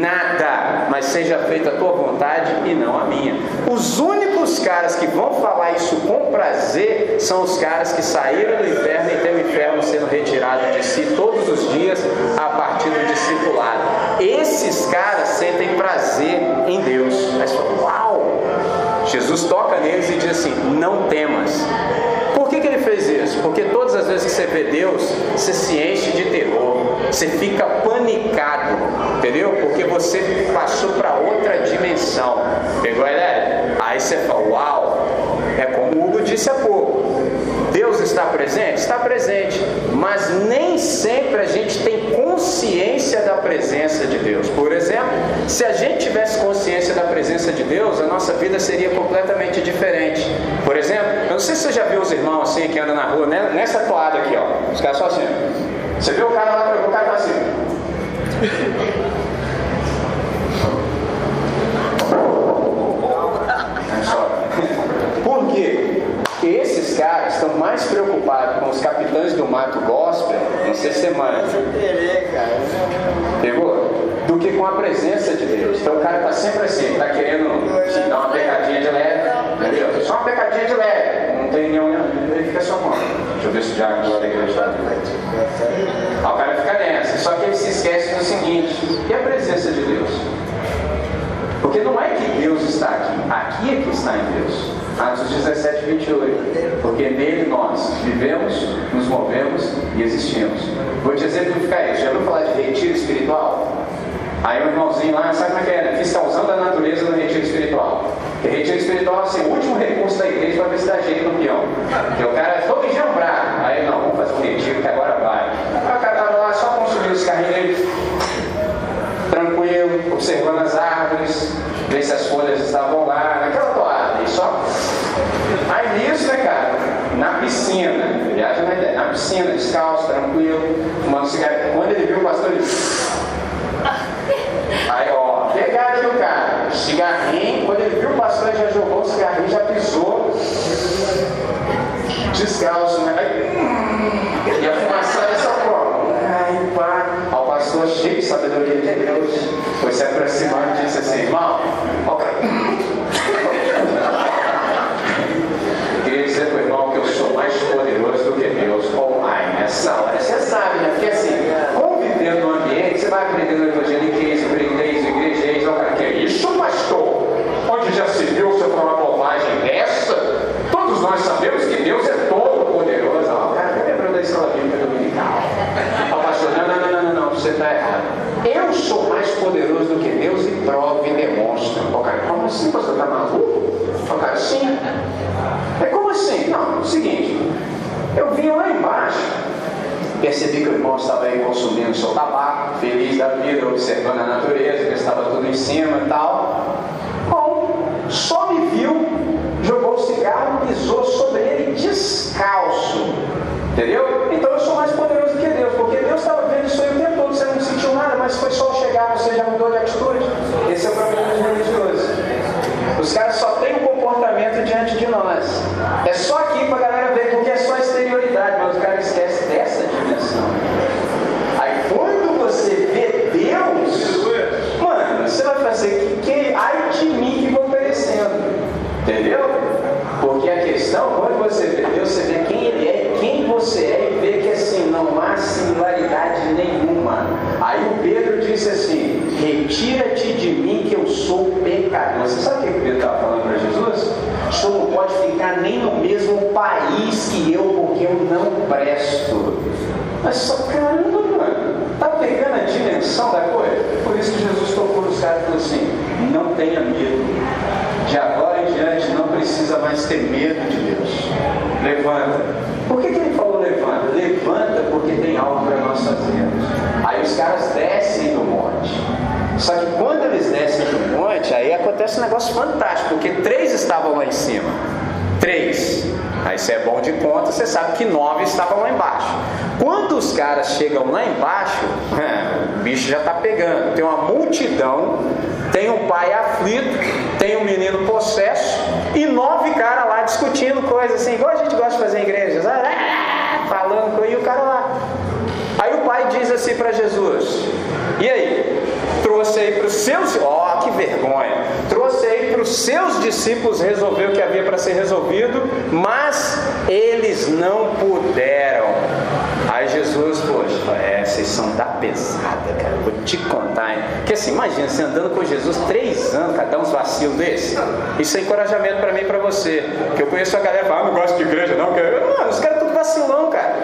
nada, mas seja feita a tua vontade e não a minha. Os únicos caras que vão falar isso com prazer são os caras que saíram do inferno e tem o inferno sendo retirado de si todos os dias a partir do discipulado. Esses caras sentem prazer em Deus. Mas, uau! Jesus toca neles e diz assim: Não temas. Por que, que ele fez isso? Porque todas as vezes que você vê Deus, você se enche de terror, você fica panicado, entendeu? Porque você passou para outra dimensão. Pegou a ideia? Aí você fala: Uau! É como o Hugo disse há pouco. Está presente? Está presente, mas nem sempre a gente tem consciência da presença de Deus. Por exemplo, se a gente tivesse consciência da presença de Deus, a nossa vida seria completamente diferente. Por exemplo, eu não sei se você já viu os irmãos assim que andam na rua, né? nessa toada aqui, ó. Os caras só assim. Você viu o cara lá, o cara tá assim. Por quê? Esses caras estão mais preocupados com os capitães do mato gospel, não sei se semana. Pegou? Do que com a presença de Deus. Então o cara está sempre assim, está querendo te dar uma pecadinha de leve, entendeu? Só uma pecadinha de leve. Não tem nenhum. Ele fica só com. Deixa eu ver se já agora a igreja está. o cara fica nessa. Só que ele se esquece do seguinte: que é a presença de Deus. Porque não é que Deus está aqui, aqui é que está em Deus. Atos 17, 28. Porque nele nós vivemos, nos movemos e existimos. Vou te exemplificar isso. Já ouviu falar de retiro espiritual? Aí o irmãozinho lá, sabe como é que é? Né? Fiscalzão a natureza no retiro espiritual. Porque retiro espiritual é assim, o último recurso da igreja para ver se dá jeito no peão o cara é todo enjambrado. Aí não, vamos fazer um retiro que agora vai. Aí o cara estava lá só consumindo os carrinhos dele, tranquilo, observando as árvores, ver se as folhas estavam lá, naquela toada. E só Aí nisso, né, cara? Na piscina, viagem na ideia, na piscina, descalço, tranquilo, fumando cigarro. Quando ele viu o pastor, ele. Aí, ó, pegaram o cara, cigarrinho, quando ele viu o pastor, ele já jogou o cigarrinho, já pisou, descalço, né? Aí, e a fumaça dessa forma. Ai, pá. Ao pastor, cheio de sabedoria de Deus, foi se aproximando e disse assim: irmão, ó, cara. dizer para o irmão que eu sou mais poderoso do que Deus online nessa hora. Você sabe, né? Porque assim, convivendo no ambiente, você vai aprendendo evangeliquez, aprendez, igrejês, o que é isso, pastor? Onde já se viu você falar uma bobagem dessa? Todos nós sabemos que Deus é todo poderoso. O cara está lembrando da escola bíblica dominical. O pastor, não, não, não, não, não, você está errado. Eu sou mais poderoso do que Deus e prova e demonstra. O cara, como assim, pastor? Está maluco? O cara, sim. É como assim? Não, seguinte, eu vim lá embaixo, percebi que o irmão estava aí consumindo seu tabaco, feliz da vida, observando a natureza, que estava tudo em cima e tal. Bom, só me viu, jogou o cigarro, pisou sobre ele descalço. Entendeu? Então eu sou mais poderoso que Deus, porque Deus estava vendo isso aí o tempo todo, você não sentiu nada, mas foi só chegar retira-te de mim que eu sou pecador. Você sabe o que Pedro estava falando para Senhor não pode ficar nem no mesmo país que eu, porque eu não presto. Mas só caramba, mano, tá pegando a dimensão da coisa? Por isso que Jesus tocou nos caras e falou assim: não tenha medo. De agora em diante não precisa mais ter medo de Deus. Levanta. Por que, que ele falou levanta? Levanta porque tem algo para nós fazermos. Aí os caras descem do monte. Só que quando eles descem do monte, aí acontece um negócio fantástico, porque três estavam lá em cima. Três. Aí se é bom de conta, você sabe que nove estavam lá embaixo. Quando os caras chegam lá embaixo, o bicho já está pegando. Tem uma multidão, tem um pai aflito, tem um menino possesso e nove caras lá discutindo coisas assim, igual a gente gosta de fazer em igrejas, ah, falando com e o cara lá. Aí o pai diz assim para Jesus: E aí? Trouxe aí para os seus, ó, oh, que vergonha! Trouxe aí para os seus discípulos resolver o que havia para ser resolvido, mas eles não puderam. Aí Jesus, poxa, é, vocês são da pesada, cara. Vou te contar, hein? Porque assim, imagina, você andando com Jesus três anos, cada uns vacilos desse. Isso é encorajamento para mim e para você. Que eu conheço a galera que fala, ah, não gosto de igreja, não. Mano, os caras tudo vacilão, cara.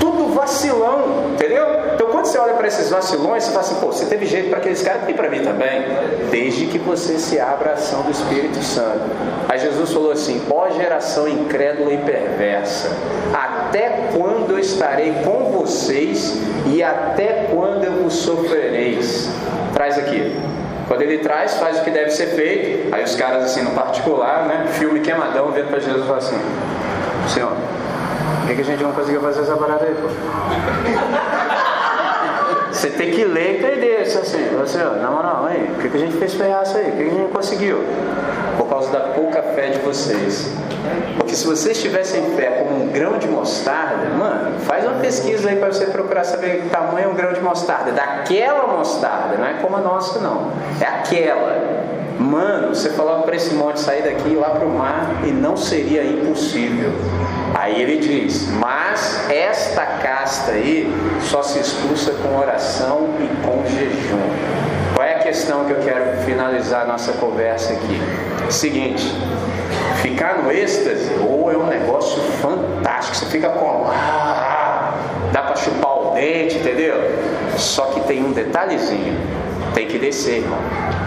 Tudo vacilão, entendeu? Então quando você olha para esses vacilões, você fala assim, pô, você teve jeito para aqueles caras, tem para mim também. Desde que você se abra a ação do Espírito Santo. Aí Jesus falou assim: ó geração incrédula e perversa, até quando eu estarei com vocês e até quando eu vos sofrereis? Traz aqui. Quando ele traz, faz o que deve ser feito. Aí os caras, assim, no particular, né? Filme queimadão, vendo para Jesus e fala assim: Senhor, por que, que a gente não conseguiu fazer essa parada aí, pô? Você tem que ler e entender isso assim, você, ó, na moral, aí, o que, que a gente fez ferrar isso aí? O que, que a gente conseguiu? Por causa da pouca fé de vocês. Porque se vocês tivessem fé como um grão de mostarda, mano, faz uma pesquisa aí para você procurar saber que tamanho é um grão de mostarda. Daquela mostarda, não é como a nossa, não. É aquela. Mano, você falava para esse monte sair daqui e ir lá para o mar e não seria impossível. Aí ele diz: Mas esta casta aí só se expulsa com oração e com jejum. Qual é a questão que eu quero finalizar nossa conversa aqui? Seguinte: ficar no êxtase ou é um negócio fantástico, você fica com. Ah, dá para chupar o dente, entendeu? Só que tem um detalhezinho: tem que descer, irmão.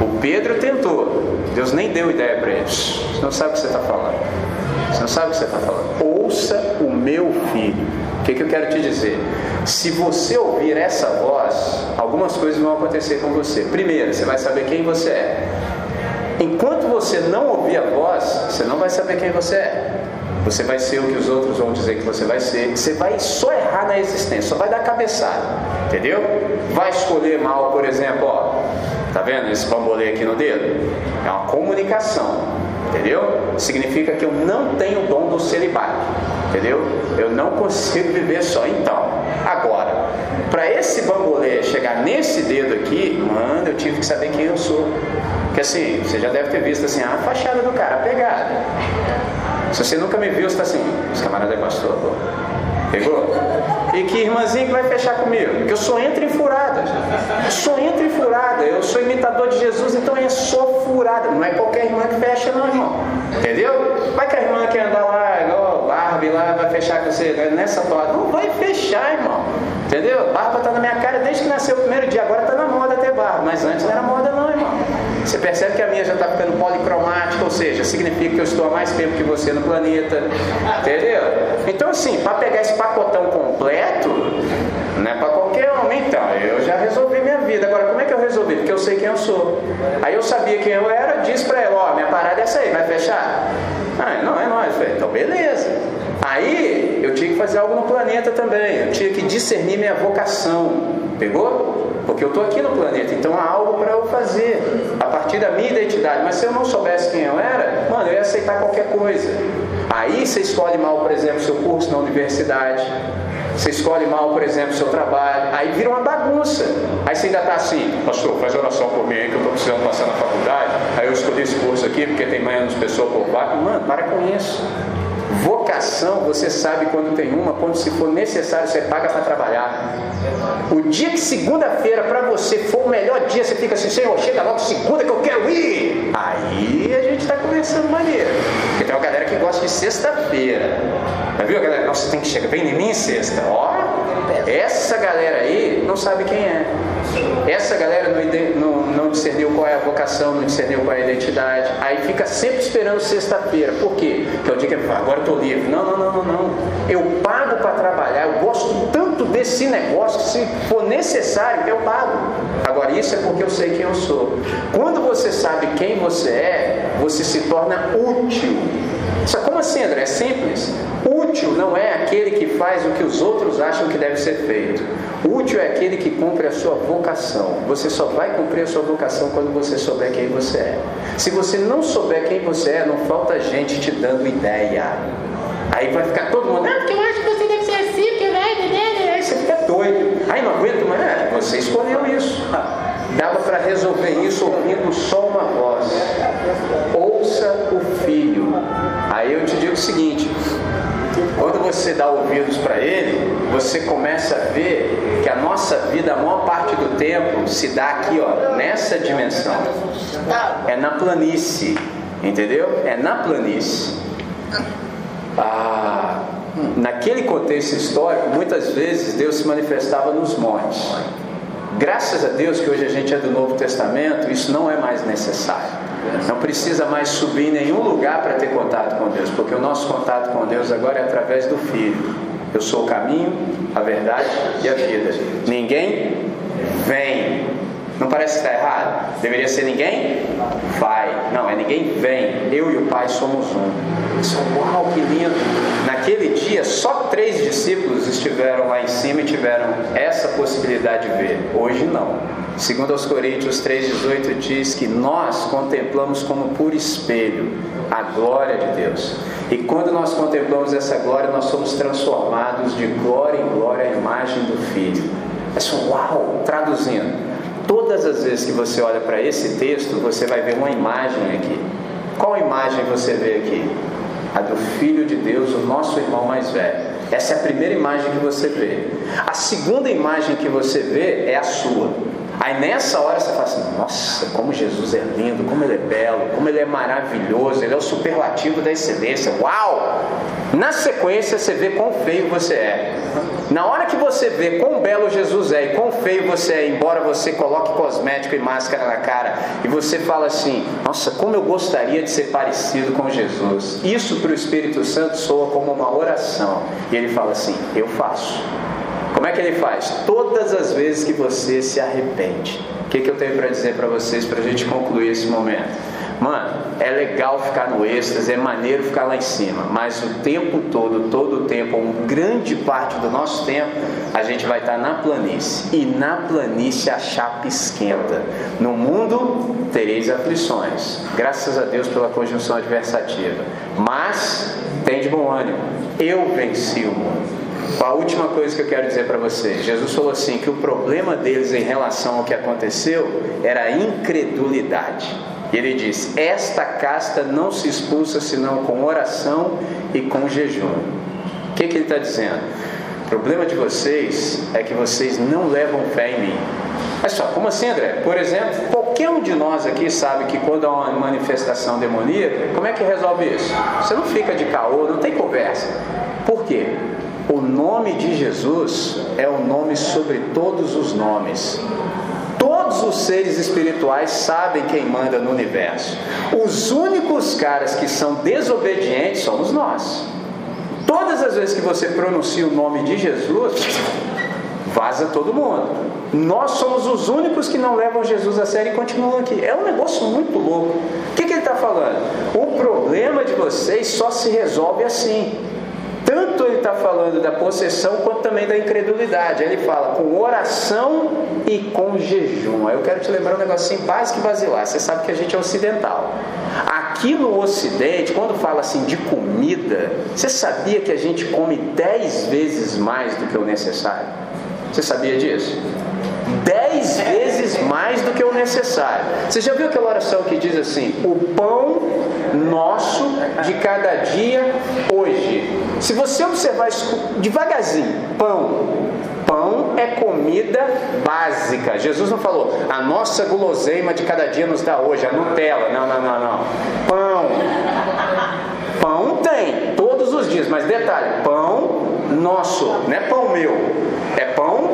O Pedro tentou, Deus nem deu ideia para eles. Você não sabe o que você está falando. Você não sabe o que você está falando. Ouça o meu filho. O que, que eu quero te dizer? Se você ouvir essa voz, algumas coisas vão acontecer com você. Primeiro, você vai saber quem você é. Enquanto você não ouvir a voz, você não vai saber quem você é. Você vai ser o que os outros vão dizer que você vai ser. Você vai só errar na existência, só vai dar cabeçada. Entendeu? Vai escolher mal, por exemplo, ó. Tá vendo esse bambolê aqui no dedo? É uma comunicação. Entendeu? Significa que eu não tenho o dom do celibato. Entendeu? Eu não consigo viver só. Então, agora, para esse bambolê chegar nesse dedo aqui, mano, eu tive que saber quem eu sou. Porque assim, você já deve ter visto assim, a fachada do cara, a pegada. Se você nunca me viu, você está assim, os camaradas é pastor. Pegou? E que irmãzinha que vai fechar comigo? Que eu sou entre furada. Eu sou entre furada. Eu sou imitador de Jesus, então é só furada. Não é qualquer irmã que fecha, não, irmão. Entendeu? Vai que a irmã quer andar lá, igual Barbie lá, vai fechar com você né, nessa toada. Não vai fechar, irmão. Entendeu? Barba tá na minha cara desde que nasceu o primeiro dia. Agora tá na moda ter barba. Mas antes não era moda, não, irmão. Você percebe que a minha já está ficando policromática, ou seja, significa que eu estou há mais tempo que você no planeta. Entendeu? Então, assim, para pegar esse pacotão completo, não é para qualquer homem, então. Eu já resolvi minha vida. Agora, como é que eu resolvi? Porque eu sei quem eu sou. Aí eu sabia quem eu era, disse para ela: Ó, minha parada é essa aí, vai fechar? Ah, não, é nóis. Falei, então, beleza. Aí eu tinha que fazer algo no planeta também. Eu tinha que discernir minha vocação. Pegou? Porque eu estou aqui no planeta, então há partir da minha identidade. Mas se eu não soubesse quem eu era, mano, eu ia aceitar qualquer coisa. Aí você escolhe mal, por exemplo, seu curso na universidade. Você escolhe mal, por exemplo, seu trabalho. Aí vira uma bagunça. Aí você ainda está assim, pastor, faz oração por mim aí que eu estou precisando passar na faculdade. Aí eu escolhi esse curso aqui porque tem menos pessoas por vaga. Mano, para com isso. Vocação, você sabe quando tem uma, quando se for necessário, você paga para trabalhar. O dia que segunda-feira para você for o melhor dia, você fica assim, Senhor, chega logo segunda que eu quero ir. Aí a gente está conversando maneira. Porque tem uma galera que gosta de sexta-feira. Já viu galera? Nossa, tem que chegar bem em mim sexta. Ó, essa galera aí não sabe quem é. Essa galera não, não, não discerniu qual é a vocação, não discerniu qual é a identidade. Aí fica sempre esperando sexta-feira. Por quê? Porque é o dia que agora eu estou livre. Não, não, não, não, não. Eu pago para trabalhar. Eu gosto tanto desse negócio se for necessário, eu pago. Agora, isso é porque eu sei quem eu sou. Quando você sabe quem você é, você se torna útil. Só como assim, André? É simples. Útil não é aquele que faz o que os outros acham que deve ser feito. Útil é aquele que cumpre a sua vocação. Você só vai cumprir a sua vocação quando você souber quem você é. Se você não souber quem você é, não falta gente te dando ideia. Aí vai ficar todo mundo, ah, porque eu acho que você deve ser assim, porque vai, né, né, né. Aí você fica Aí não aguento mais. É, você escolheu isso. Dava para resolver isso ouvindo só uma voz. Ouça o filho. Aí eu te digo o seguinte: quando você dá ouvidos para ele, você começa a ver que a nossa vida, a maior parte do tempo, se dá aqui, ó, nessa dimensão. É na planície, entendeu? É na planície. Ah, naquele contexto histórico, muitas vezes Deus se manifestava nos montes. Graças a Deus que hoje a gente é do Novo Testamento, isso não é mais necessário. Não precisa mais subir em nenhum lugar para ter contato com Deus, porque o nosso contato com Deus agora é através do Filho. Eu sou o caminho, a verdade e a vida. Ninguém vem. Não parece que está errado? Deveria ser ninguém vai. Não, é ninguém vem. Eu e o Pai somos um. Isso, uau, que lindo! Naquele dia, só três discípulos estiveram lá em cima e tiveram essa possibilidade de ver. Hoje não. Segundo aos Coríntios 3,18 diz que nós contemplamos como por espelho a glória de Deus. E quando nós contemplamos essa glória, nós somos transformados de glória em glória à imagem do Filho. É só uau! Traduzindo, todas as vezes que você olha para esse texto, você vai ver uma imagem aqui. Qual imagem você vê aqui? a do Filho de Deus, o nosso irmão mais velho. Essa é a primeira imagem que você vê. A segunda imagem que você vê é a sua. Aí nessa hora você fala assim: nossa, como Jesus é lindo, como ele é belo, como ele é maravilhoso, ele é o superlativo da excelência. Uau! Na sequência você vê quão feio você é. Na hora que você vê quão belo Jesus é e quão feio você é, embora você coloque cosmético e máscara na cara, e você fala assim: nossa, como eu gostaria de ser parecido com Jesus. Isso para o Espírito Santo soa como uma oração. E ele fala assim: eu faço. Como é que ele faz? Todas as vezes que você se arrepende. O que, que eu tenho para dizer para vocês para a gente concluir esse momento? Mano, é legal ficar no êxtase, é maneiro ficar lá em cima, mas o tempo todo, todo o tempo, uma grande parte do nosso tempo, a gente vai estar na planície. E na planície a chapa esquenta. No mundo tereis aflições. Graças a Deus pela conjunção adversativa. Mas tem de bom ânimo. Eu venci o mundo. A última coisa que eu quero dizer para vocês: Jesus falou assim que o problema deles em relação ao que aconteceu era a incredulidade. E ele diz: Esta casta não se expulsa senão com oração e com jejum. O que, que ele está dizendo? O problema de vocês é que vocês não levam fé em mim. Mas só, como assim, André? Por exemplo, qualquer um de nós aqui sabe que quando há uma manifestação demoníaca, como é que resolve isso? Você não fica de caô, não tem conversa. Por quê? O nome de Jesus é o nome sobre todos os nomes. Todos os seres espirituais sabem quem manda no universo. Os únicos caras que são desobedientes somos nós. Todas as vezes que você pronuncia o nome de Jesus, vaza todo mundo. Nós somos os únicos que não levam Jesus a sério e continuam aqui. É um negócio muito louco. O que, que ele está falando? O problema de vocês só se resolve assim. Ele está falando da possessão quanto também da incredulidade. Ele fala com oração e com jejum. Aí eu quero te lembrar um negocinho básico e basilar. Você sabe que a gente é ocidental. Aqui no Ocidente, quando fala assim de comida, você sabia que a gente come dez vezes mais do que o necessário? Você sabia disso? Dez vezes mais do que o necessário. Você já viu aquela oração que diz assim: o pão nosso de cada dia hoje. Se você observar isso devagarzinho, pão. Pão é comida básica. Jesus não falou, a nossa guloseima de cada dia nos dá hoje, a Nutella. Não, não, não, não. Pão. Pão tem, todos os dias, mas detalhe, pão nosso, não é pão meu, é pão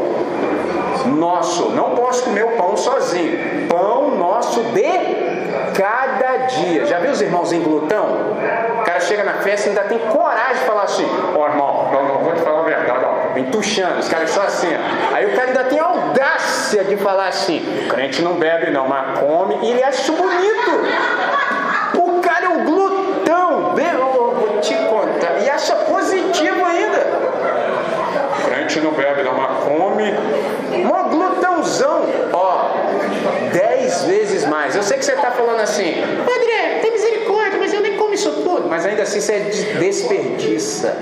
nosso. Não posso comer o pão sozinho. Pão nosso de cada dia. Já viu os irmãos em glutão? O cara chega na festa e ainda tem coragem de falar assim: Ó oh, irmão, não, vou te falar a verdade, ó, entuchando. Os caras só assim. Ó. Aí o cara ainda tem audácia de falar assim: crente não bebe não, mas come. E ele acha isso bonito. O cara é um glutão. Eu vou te contar. E acha positivo ainda. Crente não bebe não, mas come. Uma glutãozão. Ó, dez vezes mais. Eu sei que você está falando assim, André, tem misericórdia, mas eu nem como isso tudo. Mas ainda assim você desperdiça.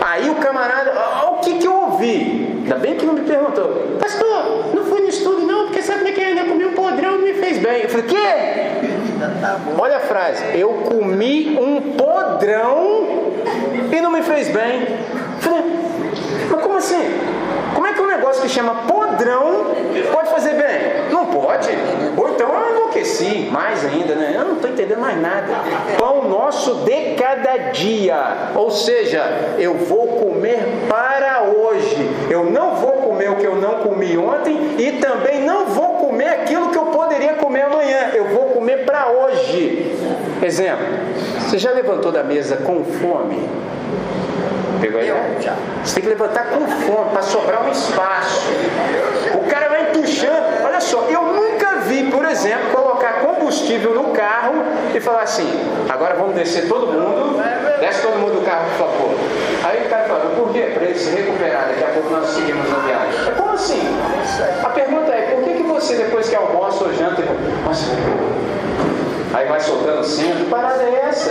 Aí o camarada, ó, o que, que eu ouvi? Ainda bem que não me perguntou, pastor, não fui no estudo não, porque sabe como é que ainda comi um podrão e me fez bem. Eu falei, quê? Olha a frase, eu comi um podrão e não me fez bem. Eu falei, mas como assim? Como é que um negócio que chama podrão pode fazer bem? Não pode. Ou então eu enlouqueci mais ainda, né? Eu não estou entendendo mais nada. Pão nosso de cada dia. Ou seja, eu vou comer para hoje. Eu não vou comer o que eu não comi ontem e também não vou comer aquilo que eu poderia comer amanhã. Eu vou comer para hoje. Exemplo: você já levantou da mesa com fome? Pegou aí? Já. Você tem que levantar com fome para sobrar um espaço. O cara vai entuchando. Olha só, eu nunca vi, por exemplo, colocar combustível no carro e falar assim: agora vamos descer todo mundo, desce todo mundo do carro, por favor. Aí o cara fala: por quê? Para ele se recuperar. Daqui a pouco nós seguimos a viagem. Como assim? A pergunta é: por que, que você, depois que almoça ou janta, nossa, aí vai soltando cinto? Que parada é essa?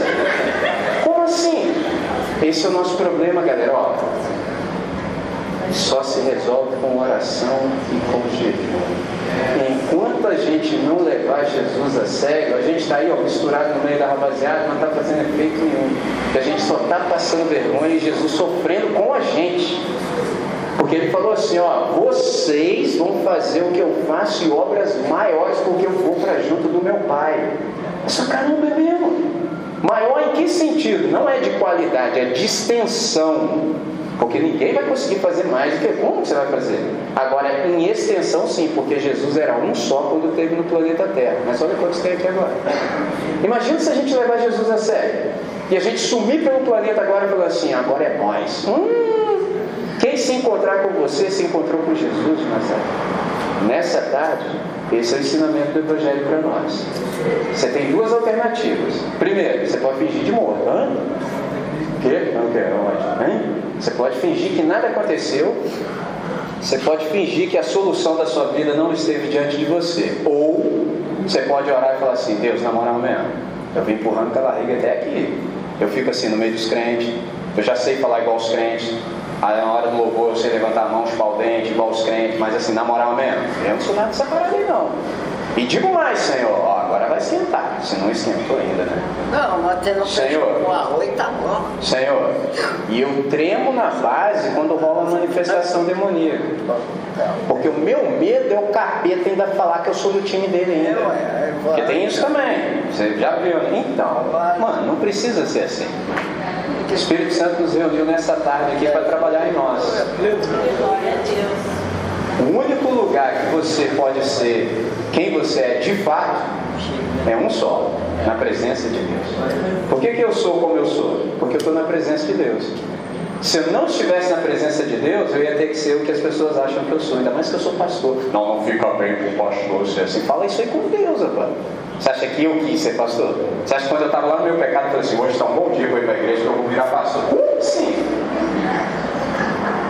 Como assim? Esse é o nosso problema, galera. Ó, só se resolve com oração e com jejum. Enquanto a gente não levar Jesus a sério, a gente está aí ó, misturado no meio da rapaziada, não está fazendo efeito nenhum. A gente só está passando vergonha e Jesus sofrendo com a gente. Porque ele falou assim: ó, vocês vão fazer o que eu faço e obras maiores, porque eu vou para junto do meu Pai. Essa caramba é mesmo. Maior em que sentido? Não é de qualidade, é de extensão. Porque ninguém vai conseguir fazer mais do que como você vai fazer. Agora, em extensão, sim, porque Jesus era um só quando teve no planeta Terra. Mas olha quantos tem aqui agora. Imagina se a gente levar Jesus a sério. E a gente sumir pelo planeta agora e falar assim: agora é nós. Hum, quem se encontrar com você se encontrou com Jesus, Marcelo. Nessa tarde, esse é o ensinamento do Evangelho para nós. Você tem duas alternativas. Primeiro, você pode fingir de morto. Hã? Quê? Não quero, onde? Hein? Você pode fingir que nada aconteceu. Você pode fingir que a solução da sua vida não esteve diante de você. Ou você pode orar e falar assim: Deus, na moral mesmo, eu vim empurrando com a barriga até aqui. Eu fico assim no meio dos crentes. Eu já sei falar igual os crentes. Aí na hora do louvor sei levantar a mão, chupar o dente, igual os crentes, mas assim, na moral mesmo, eu não sou nada dessa parada aí não. E digo mais, Senhor, ó, agora vai esquentar. Se não esquentou ainda, né? Não, mas você não Senhor, com arroz tá bom. Senhor, e eu tremo na base quando rola uma manifestação demoníaca. Porque o meu medo é o capeta ainda falar que eu sou do time dele ainda. Porque tem isso também. Você já viu, né? Então, mano, não precisa ser assim. O Espírito Santo nos reuniu nessa tarde aqui para trabalhar em nós. O único lugar que você pode ser quem você é de fato é um só, na presença de Deus. Por que, que eu sou como eu sou? Porque eu estou na presença de Deus. Se eu não estivesse na presença de Deus, eu ia ter que ser o que as pessoas acham que eu sou, ainda mais que eu sou pastor. Não, não fica bem com o pastor ser assim. Fala isso aí com Deus, rapaz. Você acha que eu quis ser pastor? Você acha que quando eu estava lá no meu pecado, eu falei assim: hoje está um bom dia para ir para a igreja eu vou virar pastor? Assim?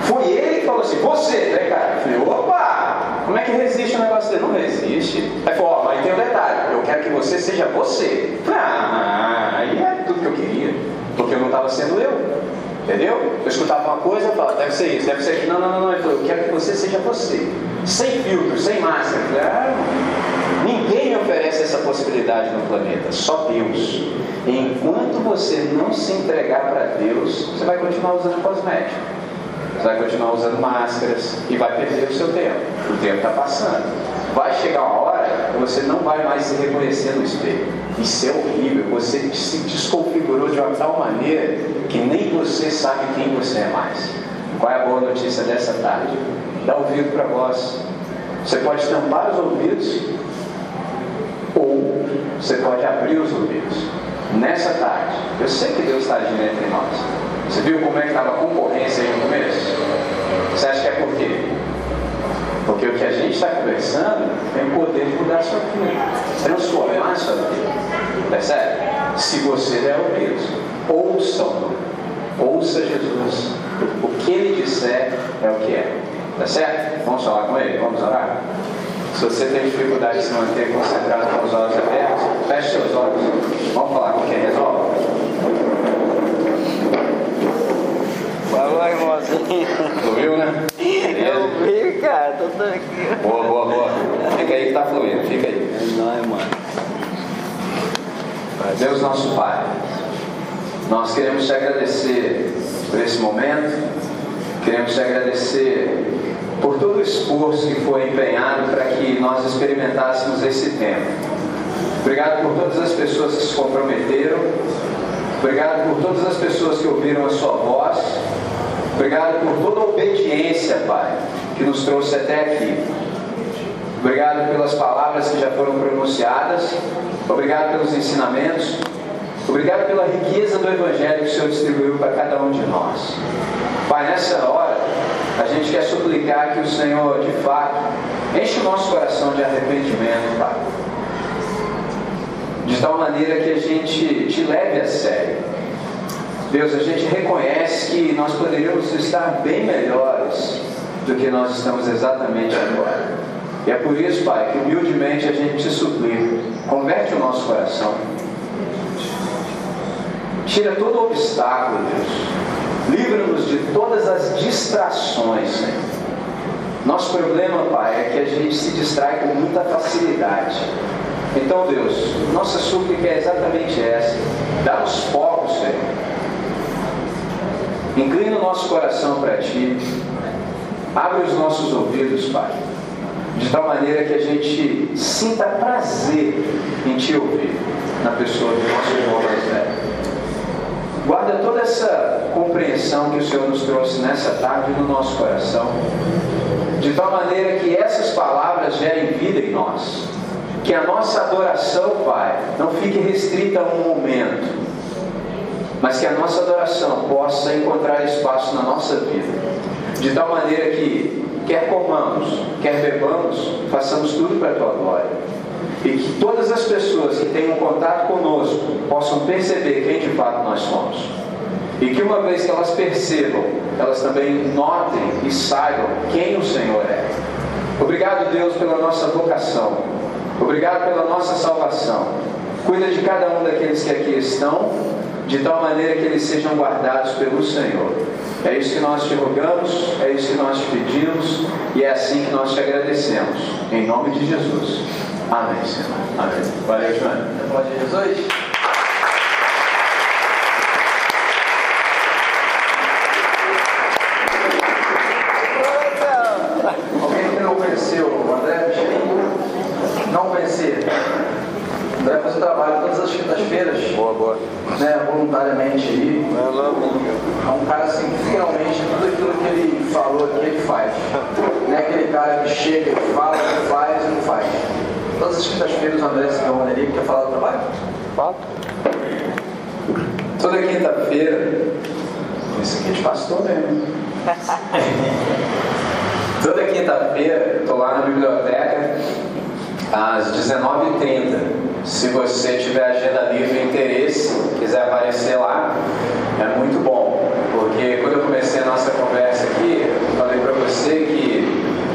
Foi ele que falou assim: você, né, cara? Eu falei: opa, como é que resiste um negócio dele? Não resiste. Aí falou: ó, mas tem um detalhe: eu quero que você seja você. Eu falei: ah, aí é tudo que eu queria, porque eu não estava sendo eu. Entendeu? Eu escutava uma coisa e falava, deve ser isso, deve ser isso. Não, não, não, não. Ele falou, eu quero que você seja você. Sem filtro, sem máscara. Eu falei, ah, ninguém oferece essa possibilidade no planeta, só Deus. Enquanto você não se entregar para Deus, você vai continuar usando cosmético. Você vai continuar usando máscaras e vai perder o seu tempo. O tempo está passando. Vai chegar uma hora que você não vai mais se reconhecer no espelho. Isso é horrível. Você se desconfigurou de uma tal maneira que nem você sabe quem você é mais. Qual é a boa notícia dessa tarde? Dá ouvido para voz. Você pode tampar os ouvidos ou você pode abrir os ouvidos. Nessa tarde, eu sei que Deus está agindo entre nós. Você viu como é que estava a concorrência aí no começo? Você acha que é por quê? Porque o que a gente está conversando tem o poder de mudar sua vida, transformar sua vida. Percebe? Se você der ouvidos, ouçam, ouça Jesus. O que ele disser é o que é. Tá certo? Vamos falar com ele? Vamos orar? Se você tem dificuldade de se manter concentrado com os olhos abertos, feche seus olhos. Vamos falar com quem resolve? Falou, irmãozinho. Tu viu, né? Eu vi, cara, tô aqui. Boa, boa, boa. Fica aí que tá fluindo, fica aí. É nóis, mano. Deus nosso Pai, nós queremos te agradecer por esse momento, queremos te agradecer por todo o esforço que foi empenhado para que nós experimentássemos esse tempo. Obrigado por todas as pessoas que se comprometeram, obrigado por todas as pessoas que ouviram a sua voz Obrigado por toda a obediência, Pai, que nos trouxe até aqui. Obrigado pelas palavras que já foram pronunciadas. Obrigado pelos ensinamentos. Obrigado pela riqueza do Evangelho que o Senhor distribuiu para cada um de nós. Pai, nessa hora, a gente quer suplicar que o Senhor, de fato, enche o nosso coração de arrependimento, Pai. De tal maneira que a gente te leve a sério Deus, a gente reconhece que nós poderíamos estar bem melhores do que nós estamos exatamente agora. E é por isso, Pai, que humildemente a gente te suplica, converte o nosso coração. Tira todo obstáculo, Deus. Livra-nos de todas as distrações, Senhor. Nosso problema, Pai, é que a gente se distrai com muita facilidade. Então, Deus, nossa súplica é exatamente essa. Dá-nos foco, Senhor Inclina o nosso coração para Ti. Abre os nossos ouvidos, Pai. De tal maneira que a gente sinta prazer em Te ouvir na pessoa do nosso irmão mais velho. Guarda toda essa compreensão que o Senhor nos trouxe nessa tarde no nosso coração. De tal maneira que essas palavras gerem vida em nós. Que a nossa adoração, Pai, não fique restrita a um momento mas que a nossa adoração possa encontrar espaço na nossa vida, de tal maneira que, quer comamos, quer bebamos, façamos tudo para a tua glória. E que todas as pessoas que tenham contato conosco possam perceber quem de fato nós somos. E que uma vez que elas percebam, elas também notem e saibam quem o Senhor é. Obrigado, Deus, pela nossa vocação. Obrigado pela nossa salvação. Cuida de cada um daqueles que aqui estão de tal maneira que eles sejam guardados pelo Senhor. É isso que nós te rogamos, é isso que nós te pedimos e é assim que nós te agradecemos. Em nome de Jesus. Amém, Senhor. Amém. Valeu, Joana. Pode Jesus? Alguém que não conheceu o André Michelin? Não conhecer? André faz o trabalho todas as quintas-feiras. Boa, boa. Né, voluntariamente aí. É um cara assim, finalmente, tudo aquilo que ele falou aqui, ele faz. Não é aquele cara que chega, e fala, que faz e não faz. Todas as quintas-feiras o André se reúne ali, quer falar do trabalho? Fato. Toda quinta-feira, esse aqui é de pastor mesmo. Toda quinta-feira, estou lá na biblioteca, às 19h30. Se você tiver agenda livre e interesse, quiser aparecer lá, é muito bom. Porque quando eu comecei a nossa conversa aqui, eu falei para você que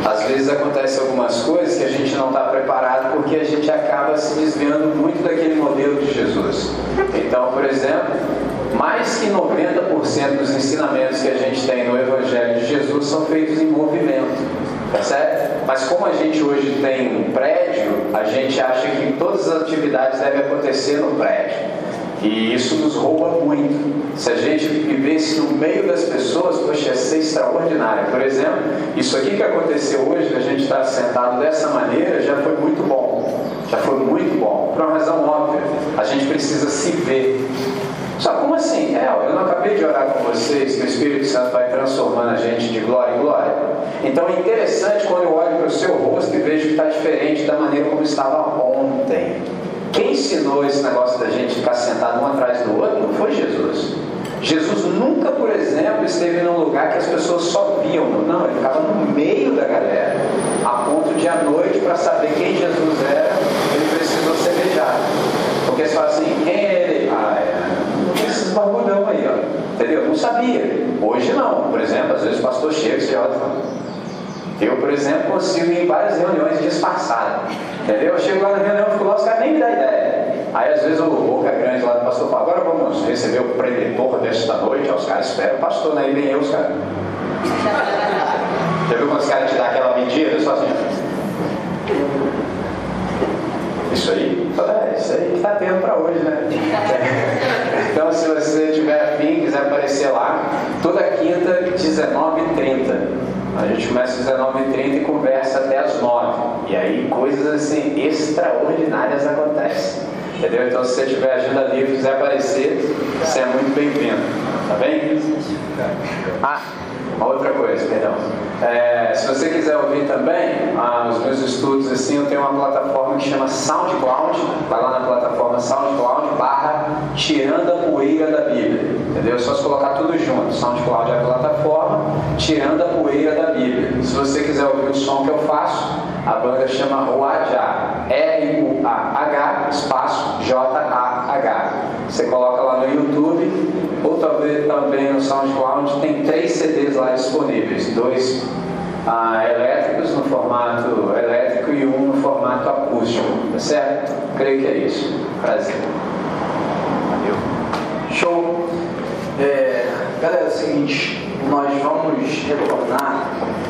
às vezes acontecem algumas coisas que a gente não está preparado porque a gente acaba se desviando muito daquele modelo de Jesus. Então, por exemplo, mais que 90% dos ensinamentos que a gente tem no Evangelho de Jesus são feitos em movimento. Percebe? Mas como a gente hoje tem um prédio, a gente acha que todas as atividades devem acontecer no prédio. E isso nos rouba muito. Se a gente vivesse no meio das pessoas, poxa, ia ser extraordinário. Por exemplo, isso aqui que aconteceu hoje, a gente está sentado dessa maneira, já foi muito bom. Já foi muito bom. Por uma razão óbvia. A gente precisa se ver. Só como assim? É, eu não acabei de orar com vocês que o Espírito Santo vai transformando a gente de glória em glória? Então é interessante quando eu olho para o seu rosto e vejo que está diferente da maneira como estava ontem. Quem ensinou esse negócio da gente ficar sentado um atrás do outro não foi Jesus. Jesus nunca, por exemplo, esteve num lugar que as pessoas só viam. Não, ele ficava no meio da galera, a ponto de à noite, para saber quem Jesus era, ele precisou ser beijado. Porque fala assim, quem é ele? Ah, é esses barbudão aí, ó. Entendeu? Não sabia. Hoje não. Por exemplo, às vezes o pastor chega e você olha fala, eu, por exemplo, consigo ir em várias reuniões disfarçado. Entendeu? Eu chego lá na reunião, fico lá, os caras nem me dão ideia. Aí às vezes o boca grande lá do pastor fala, agora vamos receber o preletor desta noite, os caras esperam pastor, né? E vem eu, os caras. Já viu quando os caras te dão aquela medida? Só assim. Isso aí? É, isso aí que está tendo para hoje, né? Então se você tiver afim, quiser aparecer lá, toda quinta, 19h30. A gente começa às 19h30 e conversa até às 9 E aí coisas assim extraordinárias acontecem. Entendeu? Então se você tiver agenda livre e quiser aparecer, você é muito bem-vindo. Tá bem? Ah, outra coisa, perdão. É, se você quiser ouvir também ah, os meus estudos, assim, eu tenho uma plataforma que chama SoundCloud. Vai lá na plataforma SoundCloud barra Tirando a Poeira da Bíblia. Entendeu? É só se colocar tudo junto. SoundCloud é a plataforma, Tirando a Poeira da Bíblia. Se você quiser ouvir o som que eu faço, a banda chama Ruajá. R-U-A-H, espaço J-A-H. Você coloca lá no YouTube talvez também no SoundCloud. Tem três CDs lá disponíveis. Dois ah, elétricos no formato elétrico e um no formato acústico. Tá certo? Creio que é isso. Prazer. Valeu. Show. É, galera, é o seguinte, nós vamos retornar